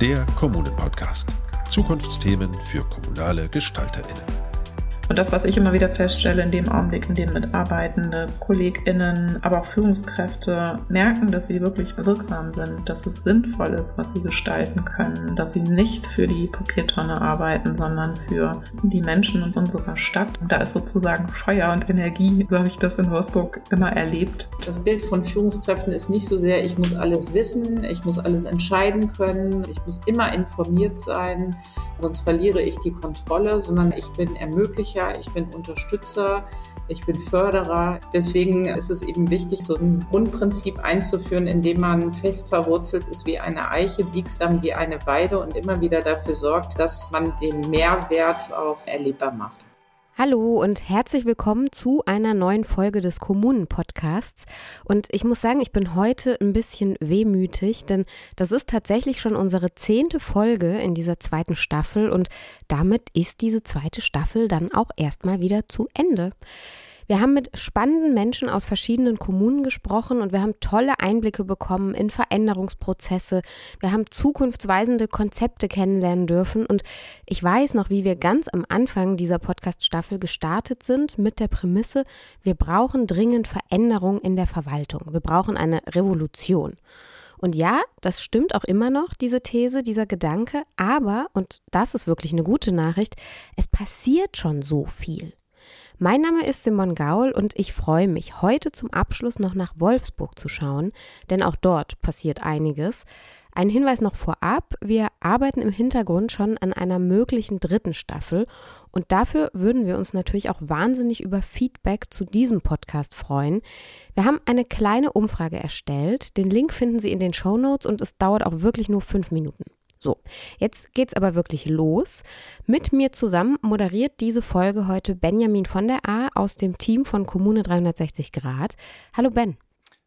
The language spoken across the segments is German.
der Kommunen-Podcast. Zukunftsthemen für kommunale GestalterInnen. Und das, was ich immer wieder feststelle, in dem Augenblick, in dem Mitarbeitende, KollegInnen, aber auch Führungskräfte merken, dass sie wirklich wirksam sind, dass es sinnvoll ist, was sie gestalten können, dass sie nicht für die Papiertonne arbeiten, sondern für die Menschen in unserer Stadt. Und da ist sozusagen Feuer und Energie, so habe ich das in Wolfsburg immer erlebt. Das Bild von Führungskräften ist nicht so sehr, ich muss alles wissen, ich muss alles entscheiden können, ich muss immer informiert sein, sonst verliere ich die Kontrolle, sondern ich bin Ermöglicher, ich bin Unterstützer, ich bin Förderer. Deswegen ist es eben wichtig, so ein Grundprinzip einzuführen, in dem man fest verwurzelt ist wie eine Eiche, biegsam wie eine Weide und immer wieder dafür sorgt, dass man den Mehrwert auch erlebbar macht. Hallo und herzlich willkommen zu einer neuen Folge des Kommunen-Podcasts. Und ich muss sagen, ich bin heute ein bisschen wehmütig, denn das ist tatsächlich schon unsere zehnte Folge in dieser zweiten Staffel und damit ist diese zweite Staffel dann auch erstmal wieder zu Ende. Wir haben mit spannenden Menschen aus verschiedenen Kommunen gesprochen und wir haben tolle Einblicke bekommen in Veränderungsprozesse. Wir haben zukunftsweisende Konzepte kennenlernen dürfen und ich weiß noch, wie wir ganz am Anfang dieser Podcast-Staffel gestartet sind mit der Prämisse, wir brauchen dringend Veränderung in der Verwaltung. Wir brauchen eine Revolution. Und ja, das stimmt auch immer noch, diese These, dieser Gedanke, aber, und das ist wirklich eine gute Nachricht, es passiert schon so viel. Mein Name ist Simon Gaul und ich freue mich, heute zum Abschluss noch nach Wolfsburg zu schauen, denn auch dort passiert einiges. Ein Hinweis noch vorab, wir arbeiten im Hintergrund schon an einer möglichen dritten Staffel und dafür würden wir uns natürlich auch wahnsinnig über Feedback zu diesem Podcast freuen. Wir haben eine kleine Umfrage erstellt, den Link finden Sie in den Show Notes und es dauert auch wirklich nur fünf Minuten. So, jetzt geht's aber wirklich los. Mit mir zusammen moderiert diese Folge heute Benjamin von der A aus dem Team von Kommune 360 Grad. Hallo Ben.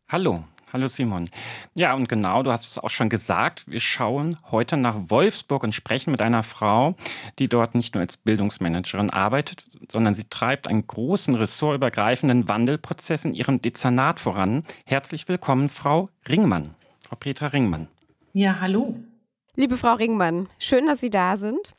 Hallo. Hallo Simon. Ja, und genau, du hast es auch schon gesagt, wir schauen heute nach Wolfsburg und sprechen mit einer Frau, die dort nicht nur als Bildungsmanagerin arbeitet, sondern sie treibt einen großen ressortübergreifenden Wandelprozess in ihrem Dezernat voran. Herzlich willkommen, Frau Ringmann. Frau Petra Ringmann. Ja, hallo. Liebe Frau Ringmann, schön, dass Sie da sind.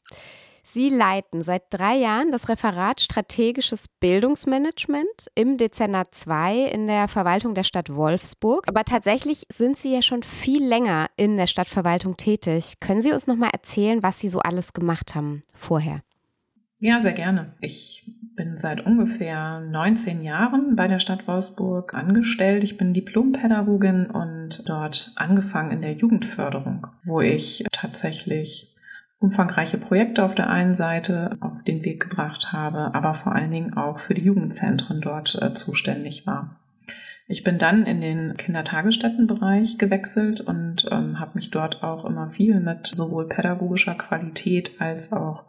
Sie leiten seit drei Jahren das Referat Strategisches Bildungsmanagement im Dezernat 2 in der Verwaltung der Stadt Wolfsburg. Aber tatsächlich sind Sie ja schon viel länger in der Stadtverwaltung tätig. Können Sie uns noch mal erzählen, was Sie so alles gemacht haben vorher? Ja, sehr gerne. Ich bin seit ungefähr 19 Jahren bei der Stadt Wolfsburg angestellt. Ich bin Diplompädagogin und dort angefangen in der Jugendförderung, wo ich tatsächlich umfangreiche Projekte auf der einen Seite auf den Weg gebracht habe, aber vor allen Dingen auch für die Jugendzentren dort äh, zuständig war. Ich bin dann in den Kindertagesstättenbereich gewechselt und ähm, habe mich dort auch immer viel mit sowohl pädagogischer Qualität als auch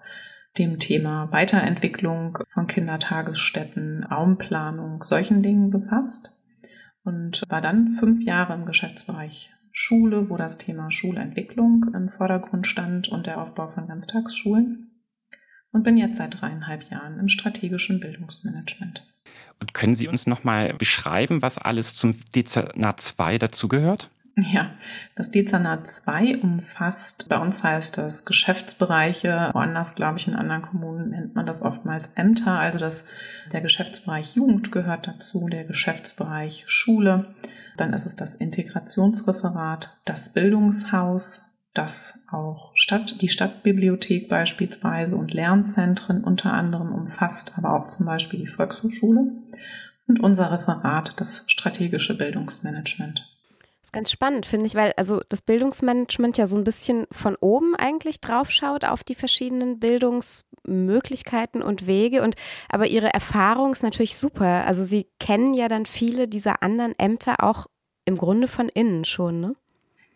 dem Thema Weiterentwicklung von Kindertagesstätten, Raumplanung, solchen Dingen befasst und war dann fünf Jahre im Geschäftsbereich Schule, wo das Thema Schulentwicklung im Vordergrund stand und der Aufbau von Ganztagsschulen und bin jetzt seit dreieinhalb Jahren im strategischen Bildungsmanagement. Und können Sie uns noch mal beschreiben, was alles zum Dezernat 2 dazugehört? Ja, das Dezernat 2 umfasst, bei uns heißt das Geschäftsbereiche, woanders, glaube ich, in anderen Kommunen nennt man das oftmals Ämter, also das, der Geschäftsbereich Jugend gehört dazu, der Geschäftsbereich Schule, dann ist es das Integrationsreferat, das Bildungshaus, das auch Stadt, die Stadtbibliothek beispielsweise und Lernzentren unter anderem umfasst, aber auch zum Beispiel die Volkshochschule. Und unser Referat, das strategische Bildungsmanagement. Ganz spannend, finde ich, weil also das Bildungsmanagement ja so ein bisschen von oben eigentlich draufschaut auf die verschiedenen Bildungsmöglichkeiten und Wege. Und aber ihre Erfahrung ist natürlich super. Also sie kennen ja dann viele dieser anderen Ämter auch im Grunde von innen schon, ne?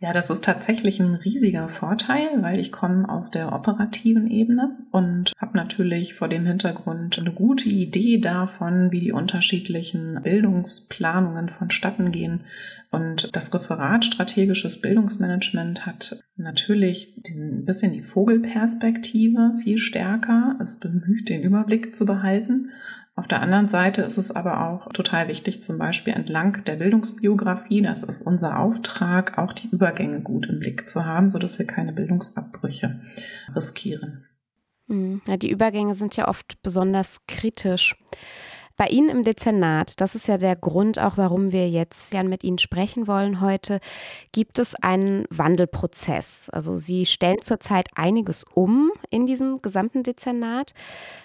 Ja, das ist tatsächlich ein riesiger Vorteil, weil ich komme aus der operativen Ebene und habe natürlich vor dem Hintergrund eine gute Idee davon, wie die unterschiedlichen Bildungsplanungen vonstatten gehen. Und das Referat strategisches Bildungsmanagement hat natürlich ein bisschen die Vogelperspektive viel stärker. Es bemüht, den Überblick zu behalten Auf der anderen Seite ist es aber auch total wichtig, zum Beispiel entlang der Bildungsbiografie, das ist unser Auftrag, auch die Übergänge gut im Blick zu haben, sodass wir keine Bildungsabbrüche riskieren. Hm, ja, die Übergänge sind ja oft besonders kritisch. Bei Ihnen im Dezernat, das ist ja der Grund auch, warum wir jetzt gern mit Ihnen sprechen wollen heute, gibt es einen Wandelprozess. Also Sie stellen zurzeit einiges um in diesem gesamten Dezernat.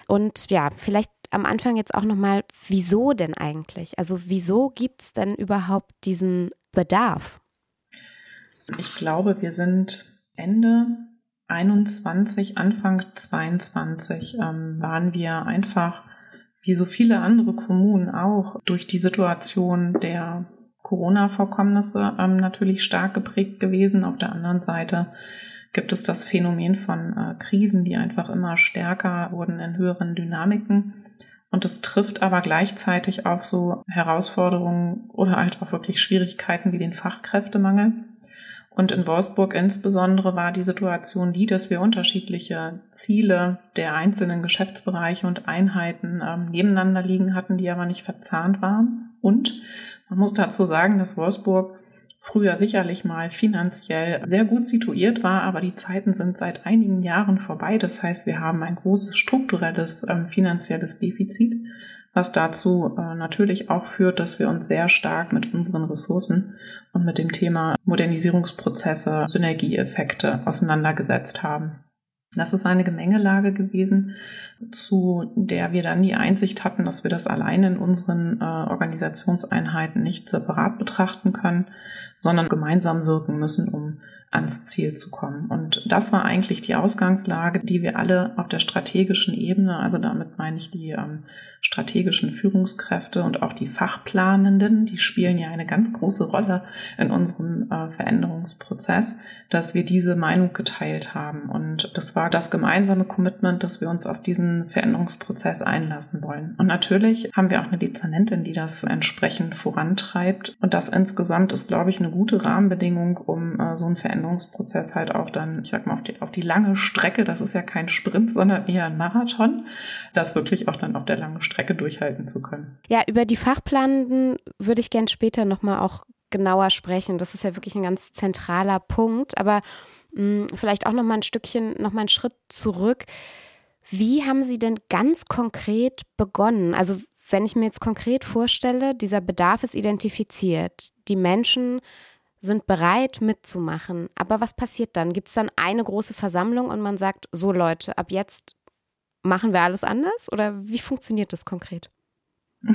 Und ja, vielleicht am Anfang jetzt auch nochmal, wieso denn eigentlich? Also wieso gibt es denn überhaupt diesen Bedarf? Ich glaube, wir sind Ende 21, Anfang 22 ähm, waren wir einfach wie so viele andere Kommunen auch durch die Situation der Corona-Vorkommnisse ähm, natürlich stark geprägt gewesen. Auf der anderen Seite gibt es das Phänomen von äh, Krisen, die einfach immer stärker wurden in höheren Dynamiken. Und es trifft aber gleichzeitig auf so Herausforderungen oder halt auch wirklich Schwierigkeiten wie den Fachkräftemangel. Und in Wolfsburg insbesondere war die Situation die, dass wir unterschiedliche Ziele der einzelnen Geschäftsbereiche und Einheiten ähm, nebeneinander liegen hatten, die aber nicht verzahnt waren. Und man muss dazu sagen, dass Wolfsburg früher sicherlich mal finanziell sehr gut situiert war, aber die Zeiten sind seit einigen Jahren vorbei. Das heißt, wir haben ein großes strukturelles ähm, finanzielles Defizit, was dazu äh, natürlich auch führt, dass wir uns sehr stark mit unseren Ressourcen und mit dem Thema Modernisierungsprozesse, Synergieeffekte auseinandergesetzt haben. Das ist eine Gemengelage gewesen, zu der wir dann die Einsicht hatten, dass wir das alleine in unseren äh, Organisationseinheiten nicht separat betrachten können, sondern gemeinsam wirken müssen, um ans Ziel zu kommen. Und das war eigentlich die Ausgangslage, die wir alle auf der strategischen Ebene, also damit meine ich die ähm, strategischen Führungskräfte und auch die Fachplanenden, die spielen ja eine ganz große Rolle in unserem äh, Veränderungsprozess, dass wir diese Meinung geteilt haben. Und das war das gemeinsame Commitment, dass wir uns auf diesen Veränderungsprozess einlassen wollen. Und natürlich haben wir auch eine Dezernentin, die das entsprechend vorantreibt. Und das insgesamt ist, glaube ich, eine gute Rahmenbedingung, um äh, so einen Veränderungsprozess halt auch dann, ich sag mal, auf die, auf die lange Strecke, das ist ja kein Sprint, sondern eher ein Marathon, das wirklich auch dann auf der langen Strecke Strecke durchhalten zu können. Ja, über die Fachplanenden würde ich gern später nochmal auch genauer sprechen. Das ist ja wirklich ein ganz zentraler Punkt. Aber mh, hm, vielleicht auch nochmal ein Stückchen, nochmal einen Schritt zurück. Wie haben Sie denn ganz konkret begonnen? Also wenn ich mir jetzt konkret vorstelle, dieser Bedarf ist identifiziert. Die Menschen sind bereit mitzumachen. Aber was passiert dann? Gibt es dann eine große Versammlung und man sagt, so Leute, ab jetzt machen wir alles anders oder wie funktioniert das konkret?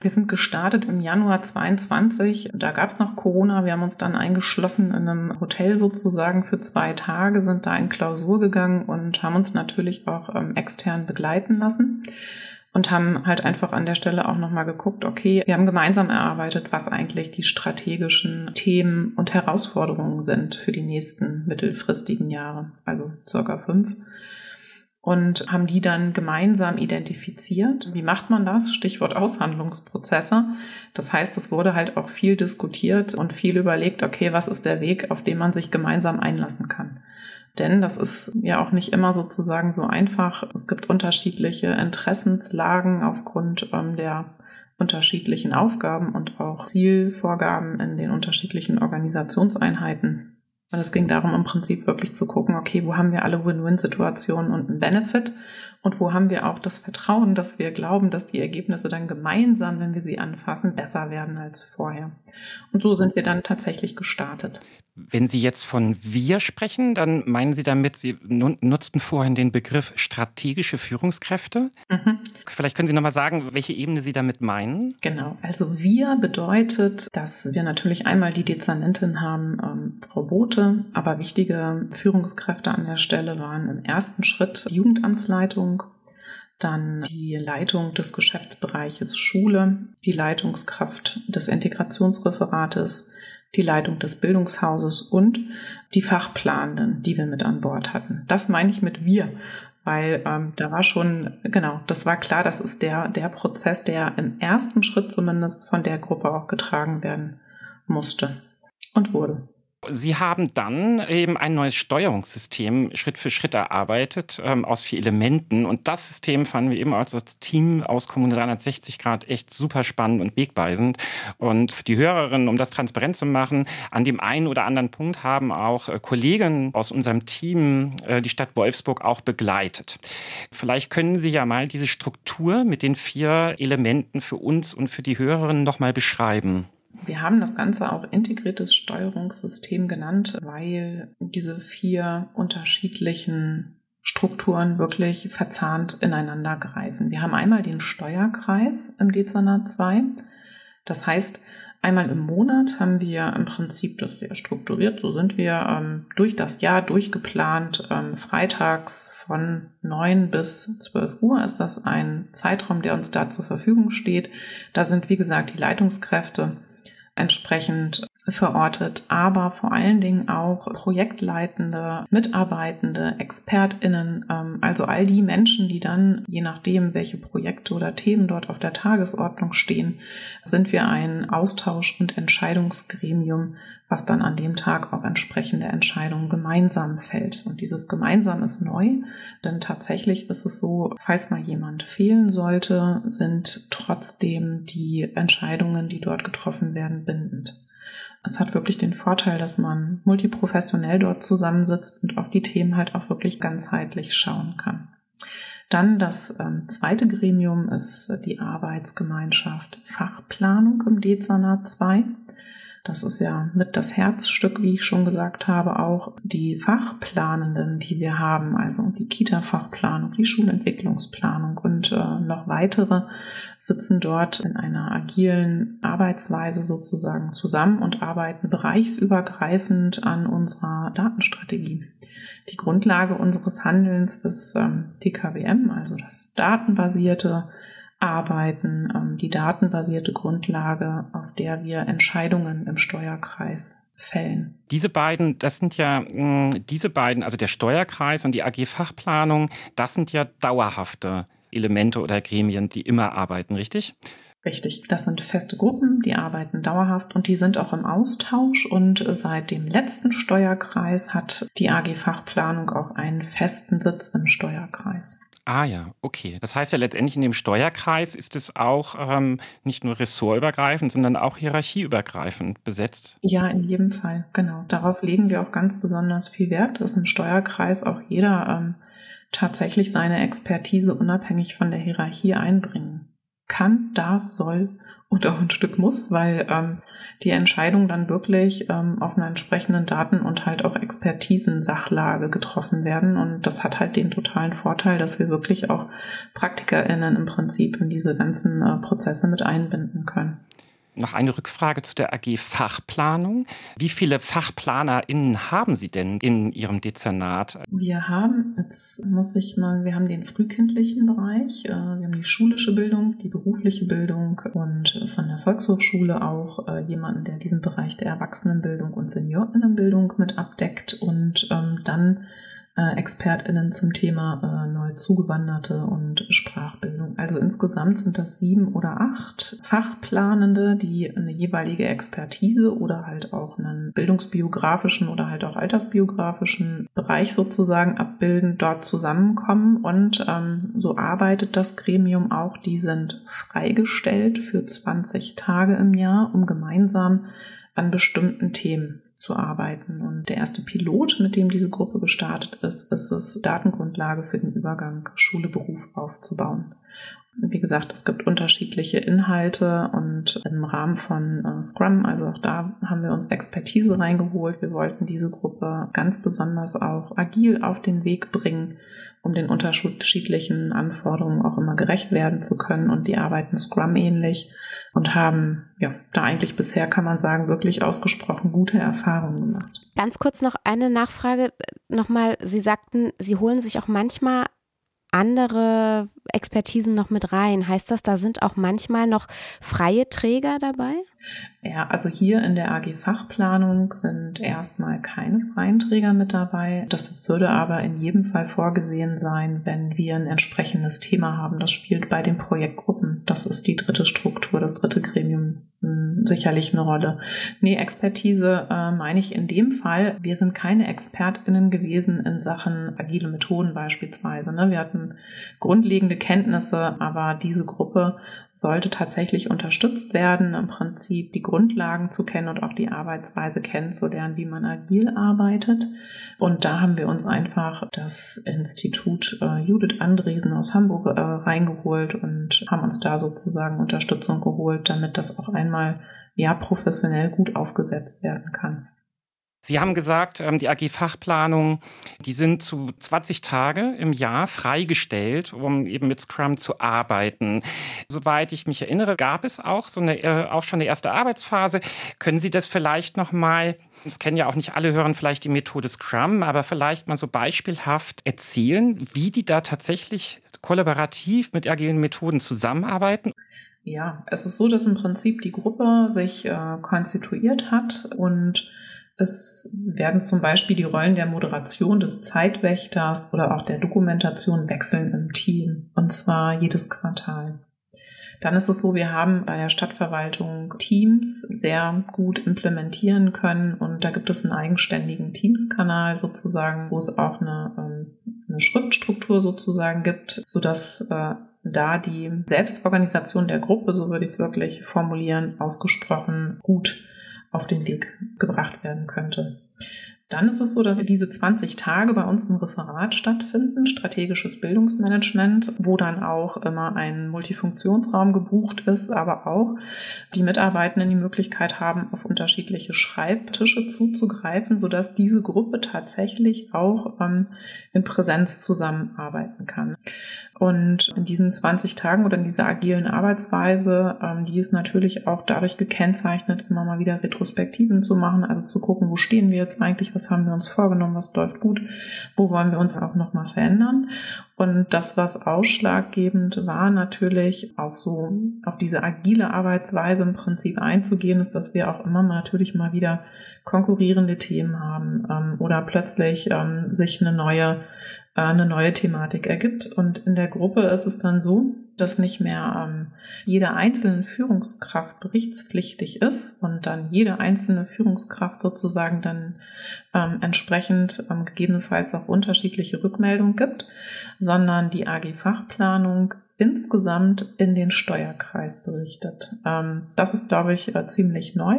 Wir sind gestartet im Januar 22. Da gab es noch Corona. Wir haben uns dann eingeschlossen in einem Hotel sozusagen für zwei Tage, sind da in Klausur gegangen und haben uns natürlich auch ähm, extern begleiten lassen und haben halt einfach an der Stelle auch nochmal geguckt, okay, wir haben gemeinsam erarbeitet, was eigentlich die strategischen Themen und Herausforderungen sind für die nächsten mittelfristigen Jahre, also circa fünf und haben die dann gemeinsam identifiziert. Wie macht man das? Stichwort Aushandlungsprozesse. Das heißt, es wurde halt auch viel diskutiert und viel überlegt, okay, was ist der Weg, auf den man sich gemeinsam einlassen kann. Denn das ist ja auch nicht immer sozusagen so einfach. Es gibt unterschiedliche Interessenslagen aufgrund ähm, der unterschiedlichen Aufgaben und auch Zielvorgaben in den unterschiedlichen Organisationseinheiten. Und es ging darum, im Prinzip wirklich zu gucken, okay, wo haben wir alle Win-Win-Situationen und einen Benefit und wo haben wir auch das Vertrauen, dass wir glauben, dass die Ergebnisse dann gemeinsam, wenn wir sie anfassen, besser werden als vorher. Und so sind wir dann tatsächlich gestartet. Wenn Sie jetzt von wir sprechen, dann meinen Sie damit, Sie nutzten vorhin den Begriff strategische Führungskräfte. Mhm. Vielleicht können Sie nochmal sagen, welche Ebene Sie damit meinen? Genau, also wir bedeutet, dass wir natürlich einmal die Dezernentin haben, ähm, Frau Bote, aber wichtige Führungskräfte an der Stelle waren im ersten Schritt die Jugendamtsleitung, dann die Leitung des Geschäftsbereiches Schule, die Leitungskraft des Integrationsreferates, die Leitung des Bildungshauses und die Fachplanenden, die wir mit an Bord hatten. Das meine ich mit wir, weil ähm, da war schon, genau, das war klar, das ist der, der Prozess, der im ersten Schritt zumindest von der Gruppe auch getragen werden musste und wurde. Sie haben dann eben ein neues Steuerungssystem Schritt für Schritt erarbeitet ähm, aus vier Elementen. Und das System fanden wir eben als Team aus Kommune 360 Grad echt super spannend und wegweisend. Und für die Hörerinnen, um das transparent zu machen, an dem einen oder anderen Punkt haben auch äh, Kollegen aus unserem Team äh, die Stadt Wolfsburg auch begleitet. Vielleicht können Sie ja mal diese Struktur mit den vier Elementen für uns und für die Hörerinnen nochmal beschreiben. Wir haben das Ganze auch integriertes Steuerungssystem genannt, weil diese vier unterschiedlichen Strukturen wirklich verzahnt ineinander greifen. Wir haben einmal den Steuerkreis im Dezernat 2. Das heißt, einmal im Monat haben wir im Prinzip das sehr strukturiert, so sind wir ähm, durch das Jahr durchgeplant. Ähm, freitags von 9 bis 12 Uhr ist das ein Zeitraum, der uns da zur Verfügung steht. Da sind, wie gesagt, die Leitungskräfte entsprechend verortet, aber vor allen Dingen auch Projektleitende, Mitarbeitende, ExpertInnen, ähm, also all die Menschen, die dann, je nachdem, welche Projekte oder Themen dort auf der Tagesordnung stehen, sind wir ein Austausch- und Entscheidungsgremium, was dann an dem Tag auch entsprechende Entscheidungen gemeinsam fällt. Und dieses gemeinsam ist neu, denn tatsächlich ist es so, falls mal jemand fehlen sollte, sind trotzdem die Entscheidungen, die dort getroffen werden, bindend. Es hat wirklich den Vorteil, dass man multiprofessionell dort zusammensitzt und auf die Themen halt auch wirklich ganzheitlich schauen kann. Dann das ähm, zweite Gremium ist die Arbeitsgemeinschaft Fachplanung im Dezernat 2. Das ist ja mit das Herzstück, wie ich schon gesagt habe, auch die Fachplanenden, die wir haben, also die Kita-Fachplanung, die Schulentwicklungsplanung und äh, noch weitere sitzen dort in einer agilen Arbeitsweise sozusagen zusammen und arbeiten bereichsübergreifend an unserer Datenstrategie. Die Grundlage unseres Handelns ist ähm, DKWM, also das datenbasierte arbeiten, ähm, die datenbasierte Grundlage, auf der wir Entscheidungen im Steuerkreis fällen. Diese beiden, das sind ja mm, diese beiden, also der Steuerkreis und die AG Fachplanung, das sind ja dauerhafte Elemente oder Gremien, die immer arbeiten, richtig? Richtig, das sind feste Gruppen, die arbeiten dauerhaft und die sind auch im Austausch und seit dem letzten Steuerkreis hat die AG Fachplanung auch einen festen Sitz im Steuerkreis. Ah ja, okay. Das heißt ja letztendlich in dem Steuerkreis ist es auch ähm, nicht nur ressortübergreifend, sondern auch hierarchieübergreifend besetzt. Ja, in jedem Fall, genau. Darauf legen wir auch ganz besonders viel Wert, dass im Steuerkreis auch jeder ähm, tatsächlich seine Expertise unabhängig von der Hierarchie einbringen kann, darf, soll und auch ein Stück muss, weil ähm, die Entscheidung dann wirklich ähm, auf einer entsprechenden Daten- und halt auch Expertisensachlage getroffen werden. Und das hat halt den totalen Vorteil, dass wir wirklich auch PraktikerInnen im Prinzip in diese ganzen äh, Prozesse mit einbinden können. Noch eine Rückfrage zu der AG Fachplanung. Wie viele FachplanerInnen haben Sie denn in Ihrem Dezernat? Wir haben, jetzt muss ich mal, wir haben den frühkindlichen Bereich, äh, wir haben die schulische Bildung, die berufliche Bildung und von der Volkshochschule auch äh, jemanden, der diesen Bereich der Erwachsenenbildung und Seniorinnenbildung mit abdeckt und ähm, dann äh, ExpertInnen zum Thema äh, neu Zugewanderte und Sprachbildung. Also insgesamt sind das sieben oder acht Fachplanende, die eine jeweilige Expertise oder halt auch einen bildungsbiografischen oder halt auch altersbiografischen Bereich sozusagen abbilden, dort zusammenkommen und ähm, so arbeitet das Gremium auch. Die sind freigestellt für 20 Tage im Jahr, um gemeinsam an bestimmten Themen zu arbeiten. Und der erste Pilot, mit dem diese Gruppe gestartet ist, ist es, Datengrundlage für den Übergang Schule-Beruf aufzubauen. Wie gesagt, es gibt unterschiedliche Inhalte und im Rahmen von äh, Scrum, also auch da haben wir uns Expertise reingeholt. Wir wollten diese Gruppe ganz besonders auch agil auf den Weg bringen, um den unterschiedlichen Anforderungen auch immer gerecht werden zu können. Und die arbeiten Scrum ähnlich und haben ja da eigentlich bisher kann man sagen wirklich ausgesprochen gute Erfahrungen gemacht. Ganz kurz noch eine Nachfrage nochmal. Sie sagten, Sie holen sich auch manchmal andere Expertisen noch mit rein. Heißt das, da sind auch manchmal noch freie Träger dabei? Ja, also hier in der AG Fachplanung sind erstmal keine freien Träger mit dabei. Das würde aber in jedem Fall vorgesehen sein, wenn wir ein entsprechendes Thema haben. Das spielt bei den Projektgruppen. Das ist die dritte Struktur, das dritte Gremium sicherlich eine Rolle. Nee, Expertise äh, meine ich in dem Fall. Wir sind keine ExpertInnen gewesen in Sachen agile Methoden beispielsweise. Ne? Wir hatten grundlegende Kenntnisse, aber diese Gruppe sollte tatsächlich unterstützt werden, im Prinzip die Grundlagen zu kennen und auch die Arbeitsweise kennenzulernen, wie man agil arbeitet. Und da haben wir uns einfach das Institut äh, Judith Andresen aus Hamburg äh, reingeholt und haben uns da sozusagen Unterstützung geholt, damit das auch einmal ja professionell gut aufgesetzt werden kann. Sie haben gesagt, ähm, die AG-Fachplanung, die sind zu 20 Tage im Jahr freigestellt, um eben mit Scrum zu arbeiten. Soweit ich mich erinnere, gab es auch so eine, äh, auch schon eine erste Arbeitsphase. Können Sie das vielleicht noch mal, das kennen ja auch nicht alle, hören vielleicht die Methode Scrum, aber vielleicht mal so beispielhaft erzählen, wie die da tatsächlich kollaborativ mit agilen Methoden zusammenarbeiten? Ja, es ist so, dass im Prinzip die Gruppe sich äh, konstituiert hat und es werden zum Beispiel die Rollen der Moderation des Zeitwächters oder auch der Dokumentation wechseln im Team. Und zwar jedes Quartal. Dann ist es so, wir haben bei der Stadtverwaltung Teams sehr gut implementieren können und da gibt es einen eigenständigen Teams-Kanal sozusagen, wo es auch eine, ähm, eine Schriftstruktur sozusagen gibt, sodass äh, da die Selbstorganisation der Gruppe, so würde ich es wirklich formulieren, ausgesprochen gut auf den Weg gebracht werden könnte. Dann ist es so, dass diese 20 Tage bei uns im Referat stattfinden, strategisches Bildungsmanagement, wo dann auch immer ein Multifunktionsraum gebucht ist, aber auch die Mitarbeitenden die Möglichkeit haben, auf unterschiedliche Schreibtische zuzugreifen, sodass diese Gruppe tatsächlich auch ähm, in Präsenz zusammenarbeiten kann. Und in diesen 20 Tagen oder in dieser agilen Arbeitsweise, ähm, die ist natürlich auch dadurch gekennzeichnet, immer mal wieder Retrospektiven zu machen, also zu gucken, wo stehen wir jetzt eigentlich, was haben wir uns vorgenommen, was läuft gut, wo wollen wir uns auch nochmal verändern. Und das, was ausschlaggebend war, natürlich auch so auf diese agile Arbeitsweise im Prinzip einzugehen, ist, dass wir auch immer mal natürlich mal wieder konkurrierende Themen haben ähm, oder plötzlich ähm, sich eine neue eine neue Thematik ergibt. Und in der Gruppe ist es dann so, dass nicht mehr ähm, jede einzelne Führungskraft berichtspflichtig ist und dann jede einzelne Führungskraft sozusagen dann ähm, entsprechend ähm, gegebenenfalls auch unterschiedliche Rückmeldungen gibt, sondern die AG Fachplanung insgesamt in den Steuerkreis berichtet. Ähm, das ist, glaube ich, äh, ziemlich neu.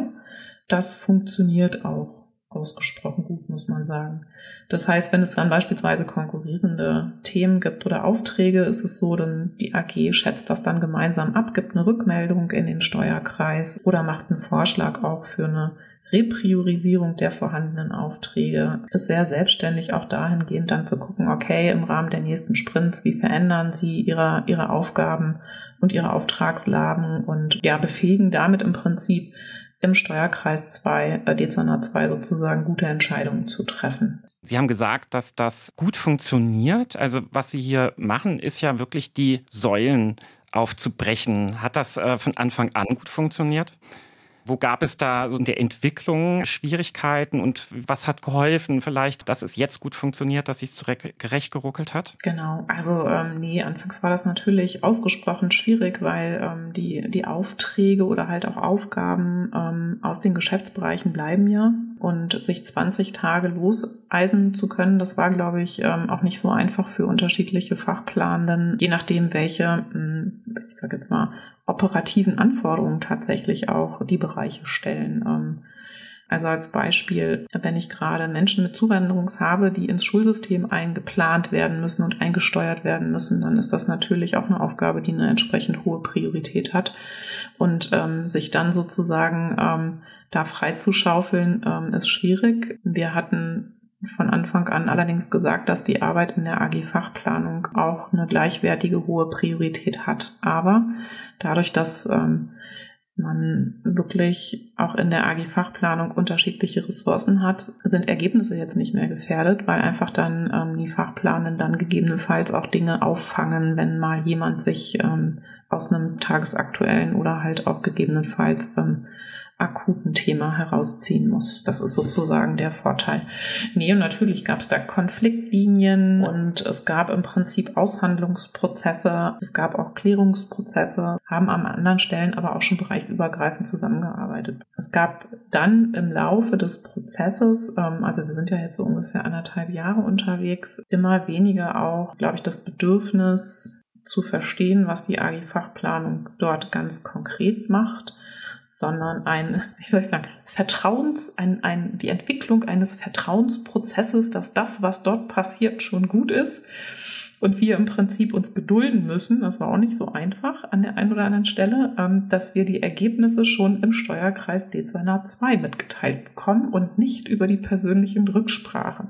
Das funktioniert auch ausgesprochen gut, muss man sagen. Das heißt, wenn es dann beispielsweise konkurrierende Themen gibt oder Aufträge, ist es so, dann die AG schätzt das dann gemeinsam ab, gibt eine Rückmeldung in den Steuerkreis oder macht einen Vorschlag auch für eine Repriorisierung der vorhandenen Aufträge ist sehr selbstständig auch dahingehend dann zu gucken, okay, im Rahmen der nächsten Sprints, wie verändern Sie Ihre, Ihre Aufgaben und Ihre Auftragslagen und ja, befähigen damit im Prinzip im Steuerkreis 2, äh, Dezernat 2 sozusagen gute Entscheidungen zu treffen. Sie haben gesagt, dass das gut funktioniert. Also was Sie hier machen, ist ja wirklich die Säulen aufzubrechen. Hat das äh, von Anfang an gut funktioniert? Wo gab es da so in der Entwicklung Schwierigkeiten und was hat geholfen vielleicht, dass es jetzt gut funktioniert, dass sich es gerecht geruckelt hat? Genau, also ähm, nee, anfangs war das natürlich ausgesprochen schwierig, weil ähm, die, die Aufträge oder halt auch Aufgaben ähm, aus den Geschäftsbereichen bleiben ja und sich 20 Tage loseisen zu können, das war, glaube ich, ähm, auch nicht so einfach für unterschiedliche Fachplanenden, je nachdem, welche, hm, ich sage jetzt mal, operativen Anforderungen tatsächlich auch die Bereiche stellen. Ähm, also als Beispiel, wenn ich gerade Menschen mit Zuwanderungs habe, die ins Schulsystem eingeplant werden müssen und eingesteuert werden müssen, dann ist das natürlich auch eine Aufgabe, die eine entsprechend hohe Priorität hat. Und ähm, sich dann sozusagen ähm, da freizuschaufeln, ähm, ist schwierig. Wir hatten von Anfang an allerdings gesagt, dass die Arbeit in der AG Fachplanung auch eine gleichwertige hohe Priorität hat. Aber dadurch, dass ähm, man wirklich auch in der AG Fachplanung unterschiedliche Ressourcen hat, sind Ergebnisse jetzt nicht mehr gefährdet, weil einfach dann ähm, die Fachplanen dann gegebenenfalls auch Dinge auffangen, wenn mal jemand sich ähm, aus einem tagesaktuellen oder halt auch gegebenenfalls ähm, akuten Thema herausziehen muss. Das ist sozusagen der Vorteil. Nee, und natürlich gab es da Konfliktlinien und es gab im Prinzip Aushandlungsprozesse, es gab auch Klärungsprozesse, haben an anderen Stellen aber auch schon bereichsübergreifend zusammengearbeitet. Es gab dann im Laufe des Prozesses, ähm, also wir sind ja jetzt so ungefähr anderthalb Jahre unterwegs, immer weniger auch, glaube ich, das Bedürfnis zu verstehen, was die AG-Fachplanung dort ganz konkret macht sondern ein, wie soll ich sagen, Vertrauens, ein, ein, die Entwicklung eines Vertrauensprozesses, dass das, was dort passiert, schon gut ist und wir im Prinzip uns gedulden müssen, das war auch nicht so einfach an der einen oder anderen Stelle, ähm, dass wir die Ergebnisse schon im Steuerkreis Dezernat 2 mitgeteilt bekommen und nicht über die persönlichen Rücksprachen.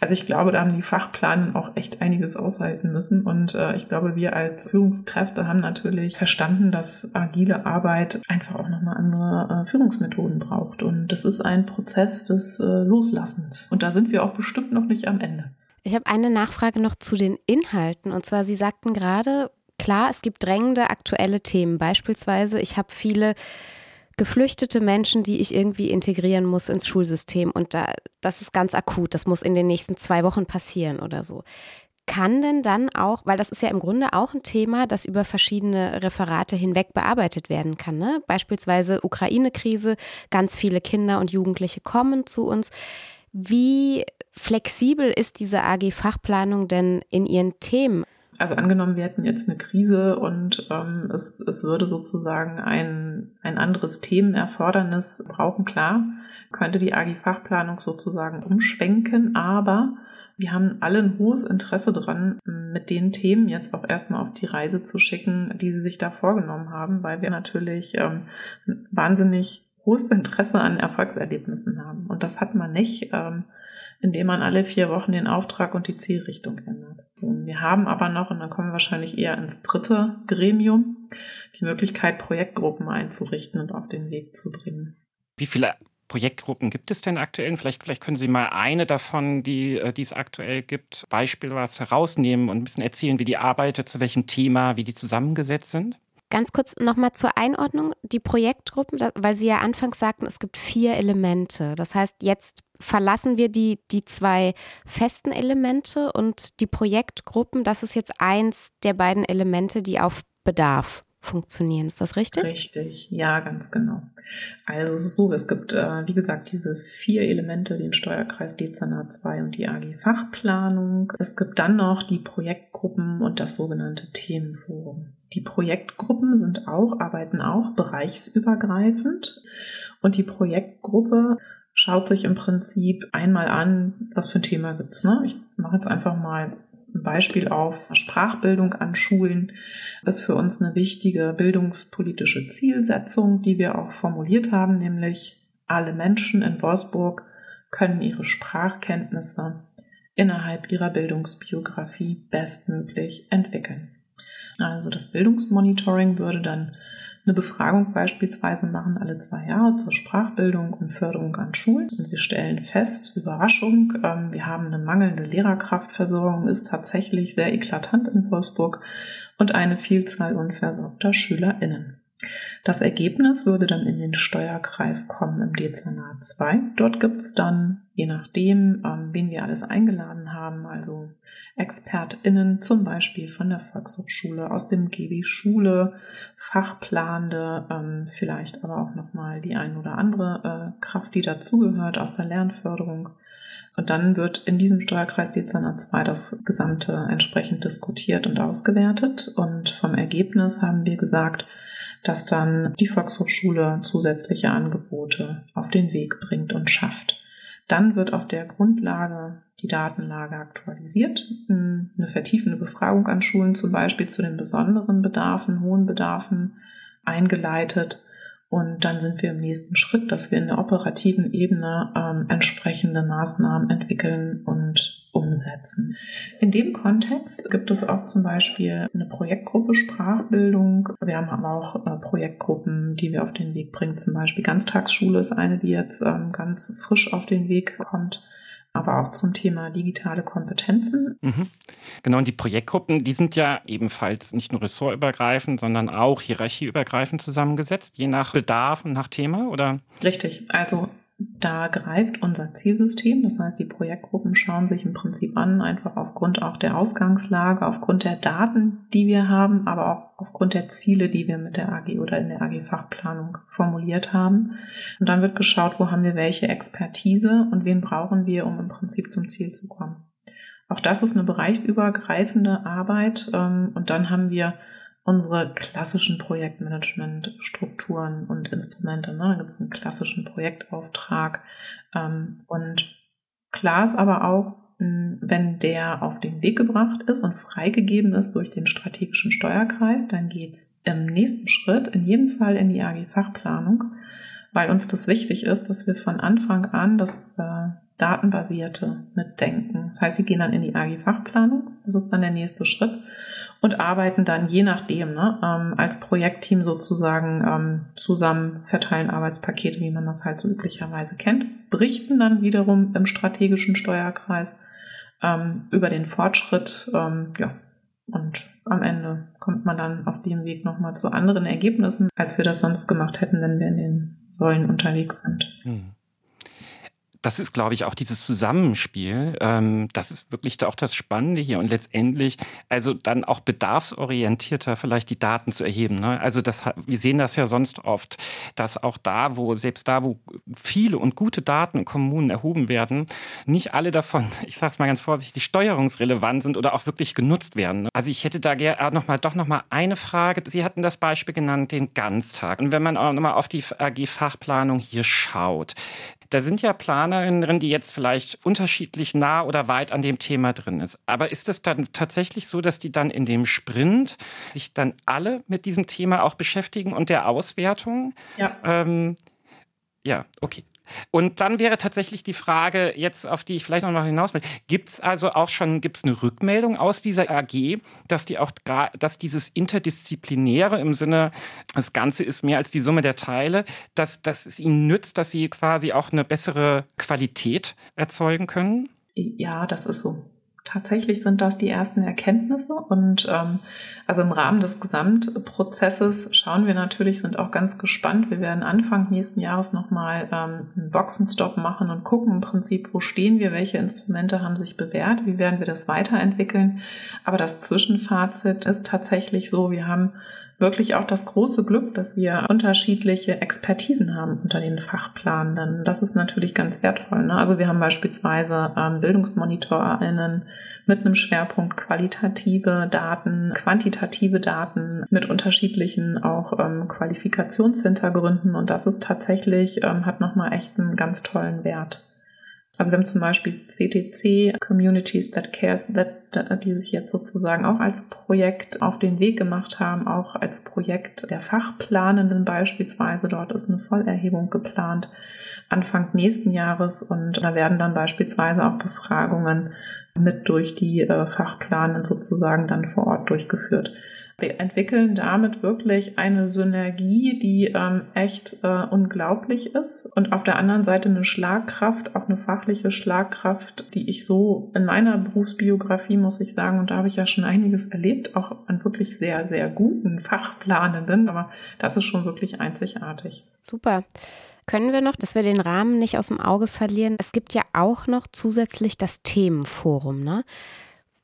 Also ich glaube, da haben die Fachplanen auch echt einiges aushalten müssen und äh, ich glaube, wir als Führungskräfte haben natürlich verstanden, dass agile Arbeit einfach auch nochmal andere äh, Führungsmethoden braucht und das ist ein Prozess des äh, Loslassens und da sind wir auch bestimmt noch nicht am Ende. Ich habe eine Nachfrage noch zu den Inhalten. Und zwar, Sie sagten gerade, klar, es gibt drängende aktuelle Themen. Beispielsweise, ich habe viele geflüchtete Menschen, die ich irgendwie integrieren muss ins Schulsystem. Und da, das ist ganz akut. Das muss in den nächsten zwei Wochen passieren oder so. Kann denn dann auch, weil das ist ja im Grunde auch ein Thema, das über verschiedene Referate hinweg bearbeitet werden kann. Ne? Beispielsweise Ukraine-Krise, ganz viele Kinder und Jugendliche kommen zu uns. Wie flexibel ist diese AG Fachplanung denn in ihren Themen? Also angenommen, wir hätten jetzt eine Krise und ähm, es, es würde sozusagen ein, ein anderes Themenerfordernis brauchen, klar, könnte die AG Fachplanung sozusagen umschwenken, aber wir haben alle ein hohes Interesse dran, mit den Themen jetzt auch erstmal auf die Reise zu schicken, die sie sich da vorgenommen haben, weil wir natürlich ähm, wahnsinnig hohes Interesse an Erfolgserlebnissen haben. Und das hat man nicht, ähm, indem man alle vier Wochen den Auftrag und die Zielrichtung ändert. Wir haben aber noch, und dann kommen wir wahrscheinlich eher ins dritte Gremium, die Möglichkeit, Projektgruppen einzurichten und auf den Weg zu bringen. Wie viele Projektgruppen gibt es denn aktuell? Vielleicht, vielleicht können Sie mal eine davon, die, äh, die es aktuell gibt, Beispiel was herausnehmen und ein bisschen erzählen, wie die arbeitet, zu welchem Thema, wie die zusammengesetzt sind? Ganz kurz nochmal zur Einordnung. Die Projektgruppen, weil Sie ja anfangs sagten, es gibt vier Elemente. Das heißt, jetzt verlassen wir die, die zwei festen Elemente und die Projektgruppen, das ist jetzt eins der beiden Elemente, die auf Bedarf funktionieren. Ist das richtig? Richtig, ja, ganz genau. Also es ist so, es gibt, äh, wie gesagt, diese vier Elemente, den Steuerkreis Dezernat 2 und die AG Fachplanung. Es gibt dann noch die Projektgruppen und das sogenannte Themenforum. Die Projektgruppen sind auch, arbeiten auch bereichsübergreifend und die Projektgruppe schaut sich im Prinzip einmal an, was für ein Thema gibt's. Ne? Ich mache jetzt einfach mal ein Beispiel auf Sprachbildung an Schulen ist für uns eine wichtige bildungspolitische Zielsetzung, die wir auch formuliert haben, nämlich alle Menschen in Wolfsburg können ihre Sprachkenntnisse innerhalb ihrer Bildungsbiografie bestmöglich entwickeln. Also das Bildungsmonitoring würde dann eine Befragung beispielsweise machen alle zwei Jahre zur Sprachbildung und Förderung an Schulen. Und wir stellen fest, Überraschung, ähm, wir haben eine mangelnde Lehrerkraftversorgung, ist tatsächlich sehr eklatant in Wolfsburg und eine Vielzahl unversorgter SchülerInnen. Das Ergebnis würde dann in den Steuerkreis kommen im Dezernat 2. Dort gibt es dann, je nachdem, ähm, wen wir alles eingeladen haben, also ExpertInnen, zum Beispiel von der Volkshochschule, aus dem GB Schule, Fachplanende, ähm, vielleicht aber auch nochmal die ein oder andere äh, Kraft, die dazugehört aus der Lernförderung. Und dann wird in diesem Steuerkreis Dezernat 2 das Gesamte entsprechend diskutiert und ausgewertet. Und vom Ergebnis haben wir gesagt, dass dann die Volkshochschule zusätzliche Angebote auf den Weg bringt und schafft. Dann wird auf der Grundlage die Datenlage aktualisiert, eine vertiefende Befragung an Schulen zum Beispiel zu den besonderen Bedarfen, hohen Bedarfen eingeleitet und dann sind wir im nächsten Schritt, dass wir in der operativen Ebene ähm, entsprechende Maßnahmen entwickeln und umsetzen. In dem Kontext gibt es auch zum Beispiel eine Projektgruppe Sprachbildung. Wir haben aber auch äh, Projektgruppen, die wir auf den Weg bringen. Zum Beispiel Ganztagsschule ist eine, die jetzt ähm, ganz frisch auf den Weg kommt aber auch zum Thema digitale Kompetenzen. Mhm. Genau, und die Projektgruppen, die sind ja ebenfalls nicht nur ressortübergreifend, sondern auch hierarchieübergreifend zusammengesetzt, je nach Bedarf und nach Thema, oder? Richtig, also da greift unser Zielsystem. Das heißt, die Projektgruppen schauen sich im Prinzip an, einfach aufgrund auch der Ausgangslage, aufgrund der Daten, die wir haben, aber auch aufgrund der Ziele, die wir mit der AG oder in der AG-Fachplanung formuliert haben. Und dann wird geschaut, wo haben wir welche Expertise und wen brauchen wir, um im Prinzip zum Ziel zu kommen. Auch das ist eine bereichsübergreifende Arbeit. Ähm, und dann haben wir unsere klassischen Projektmanagement-Strukturen und Instrumente. Ne? Da gibt es einen klassischen Projektauftrag. Ähm, und klar ist aber auch, wenn der auf den Weg gebracht ist und freigegeben ist durch den strategischen Steuerkreis, dann geht's im nächsten Schritt in jedem Fall in die AG-Fachplanung, weil uns das wichtig ist, dass wir von Anfang an das äh, Datenbasierte mitdenken. Das heißt, sie gehen dann in die AG-Fachplanung, das ist dann der nächste Schritt und arbeiten dann je nachdem ne, ähm, als Projektteam sozusagen ähm, zusammen, verteilen Arbeitspakete, wie man das halt so üblicherweise kennt, berichten dann wiederum im strategischen Steuerkreis ähm, über den Fortschritt, ähm, ja, und am Ende kommt man dann auf dem Weg nochmal zu anderen Ergebnissen, als wir das sonst gemacht hätten, wenn wir in den Säulen unterwegs sind. Hm das ist, glaube ich, auch dieses Zusammenspiel. Ähm, das ist wirklich auch das Spannende hier und letztendlich, also dann auch bedarfsorientierter vielleicht die Daten zu erheben. Ne? Also das, wir sehen das ja sonst oft, dass auch da, wo selbst da, wo viele und gute Daten in Kommunen erhoben werden, nicht alle davon, ich sage es mal ganz vorsichtig, steuerungsrelevant sind oder auch wirklich genutzt werden. Ne? Also ich hätte da gerne äh, noch mal, doch noch eine Frage. Sie hatten das Beispiel genannt, den Ganztag. Und wenn man auch noch mal auf die AG-Fachplanung hier schaut, da sind ja Planerinnen drin, die jetzt vielleicht unterschiedlich nah oder weit an dem Thema drin ist. Aber ist es dann tatsächlich so, dass die dann in dem Sprint sich dann alle mit diesem Thema auch beschäftigen und der Auswertung? Ja. Ähm, ja, okay. Und dann wäre tatsächlich die Frage, jetzt auf die ich vielleicht noch mal hinaus will, gibt es also auch schon, gibt eine Rückmeldung aus dieser AG, dass die auch dass dieses Interdisziplinäre im Sinne, das Ganze ist mehr als die Summe der Teile, dass, dass es ihnen nützt, dass sie quasi auch eine bessere Qualität erzeugen können? Ja, das ist so tatsächlich sind das die ersten Erkenntnisse. Und ähm, also im Rahmen des Gesamtprozesses schauen wir natürlich, sind auch ganz gespannt. Wir werden Anfang nächsten Jahres nochmal ähm, einen Boxenstopp machen und gucken im Prinzip, wo stehen wir, welche Instrumente haben sich bewährt, wie werden wir das weiterentwickeln. Aber das Zwischenfazit ist tatsächlich so, wir haben wirklich auch das große Glück, dass wir unterschiedliche Expertisen haben unter den Fachplanenden. Das ist natürlich ganz wertvoll. Ne? Also wir haben beispielsweise ähm, BildungsmonitorInnen mit einem Schwerpunkt qualitative Daten, quantitative Daten mit unterschiedlichen auch ähm, Qualifikationshintergründen und das ist tatsächlich, ähm, hat nochmal echt einen ganz tollen Wert. Also wir haben zum Beispiel CTC, Communities That Cares, that, die sich jetzt sozusagen auch als Projekt auf den Weg gemacht haben, auch als Projekt der Fachplanenden beispielsweise. Dort ist eine Vollerhebung geplant Anfang nächsten Jahres und da werden dann beispielsweise auch Befragungen mit durch die äh, Fachplanen sozusagen dann vor Ort durchgeführt. Wir entwickeln damit wirklich eine Synergie, die ähm, echt äh, unglaublich ist und auf der anderen Seite eine Schlagkraft, auch eine fachliche Schlagkraft, die ich so in meiner Berufsbiografie, muss ich sagen, und da habe ich ja schon einiges erlebt, auch an wirklich sehr, sehr guten Fachplanenden, aber das ist schon wirklich einzigartig. Super. Können wir noch, dass wir den Rahmen nicht aus dem Auge verlieren? Es gibt ja auch noch zusätzlich das Themenforum, ne?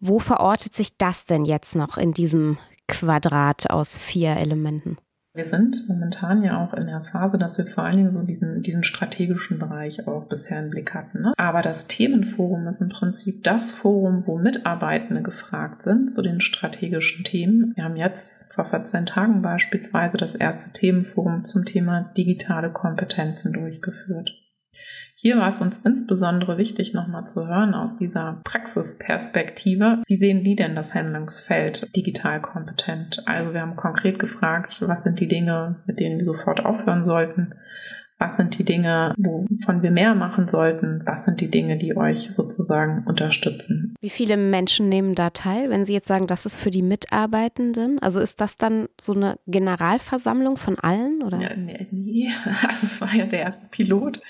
Wo verortet sich das denn jetzt noch in diesem Quadrat aus vier Elementen? Wir sind momentan ja auch in der Phase, dass wir vor allen Dingen so diesen, diesen strategischen Bereich auch bisher im Blick hatten. Ne? Aber das Themenforum ist im Prinzip das Forum, wo Mitarbeitende gefragt sind zu den strategischen Themen. Wir haben jetzt vor 14 Tagen beispielsweise das erste Themenforum zum Thema digitale Kompetenzen durchgeführt. Hier war es uns insbesondere wichtig, nochmal zu hören aus dieser Praxisperspektive. Wie sehen die denn das Handlungsfeld digital kompetent? Also wir haben konkret gefragt, was sind die Dinge, mit denen wir sofort aufhören sollten? Was sind die Dinge, wovon wir mehr machen sollten? Was sind die Dinge, die euch sozusagen unterstützen? Wie viele Menschen nehmen da teil, wenn Sie jetzt sagen, das ist für die Mitarbeitenden? Also ist das dann so eine Generalversammlung von allen? Oder? Ja, nee, nee. Also es war ja der erste Pilot.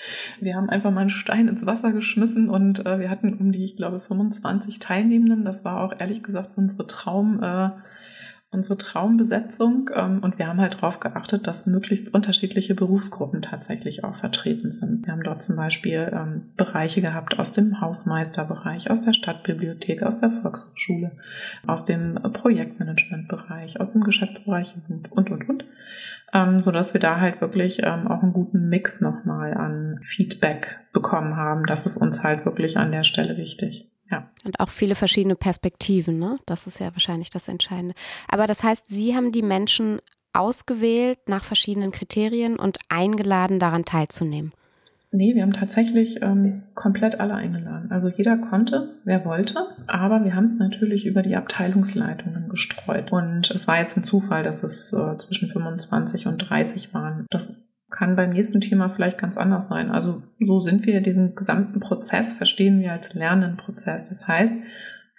Wir haben einfach mal einen Stein ins Wasser geschmissen und äh, wir hatten um die, ich glaube, 25 Teilnehmenden. Das war auch ehrlich gesagt unsere Traum. Äh, unsere Traumbesetzung. Ähm, und wir haben halt darauf geachtet, dass möglichst unterschiedliche Berufsgruppen tatsächlich auch vertreten sind. Wir haben dort zum Beispiel ähm, Bereiche gehabt aus dem Hausmeisterbereich, aus der Stadtbibliothek, aus der Volkshochschule, aus dem Projektmanagementbereich, aus dem Geschäftsbereich und, und, und. ähm, so dass wir da halt wirklich ähm, auch einen guten Mix nochmal an Feedback bekommen haben. Das ist uns halt wirklich an der Stelle wichtig. Ja. Und auch viele verschiedene Perspektiven, ne? Das ist ja wahrscheinlich das Entscheidende. Aber das heißt, Sie haben die Menschen ausgewählt nach verschiedenen Kriterien und eingeladen, daran teilzunehmen. Nee, wir haben tatsächlich ähm, komplett alle eingeladen. Also jeder konnte, wer wollte, aber wir haben es natürlich über die Abteilungsleitungen gestreut. Und es war jetzt ein Zufall, dass es äh, zwischen 25 und 30 waren. Das kann beim nächsten Thema vielleicht ganz anders sein. Also so sind wir diesen gesamten Prozess, verstehen wir als Lernenprozess. Das heißt,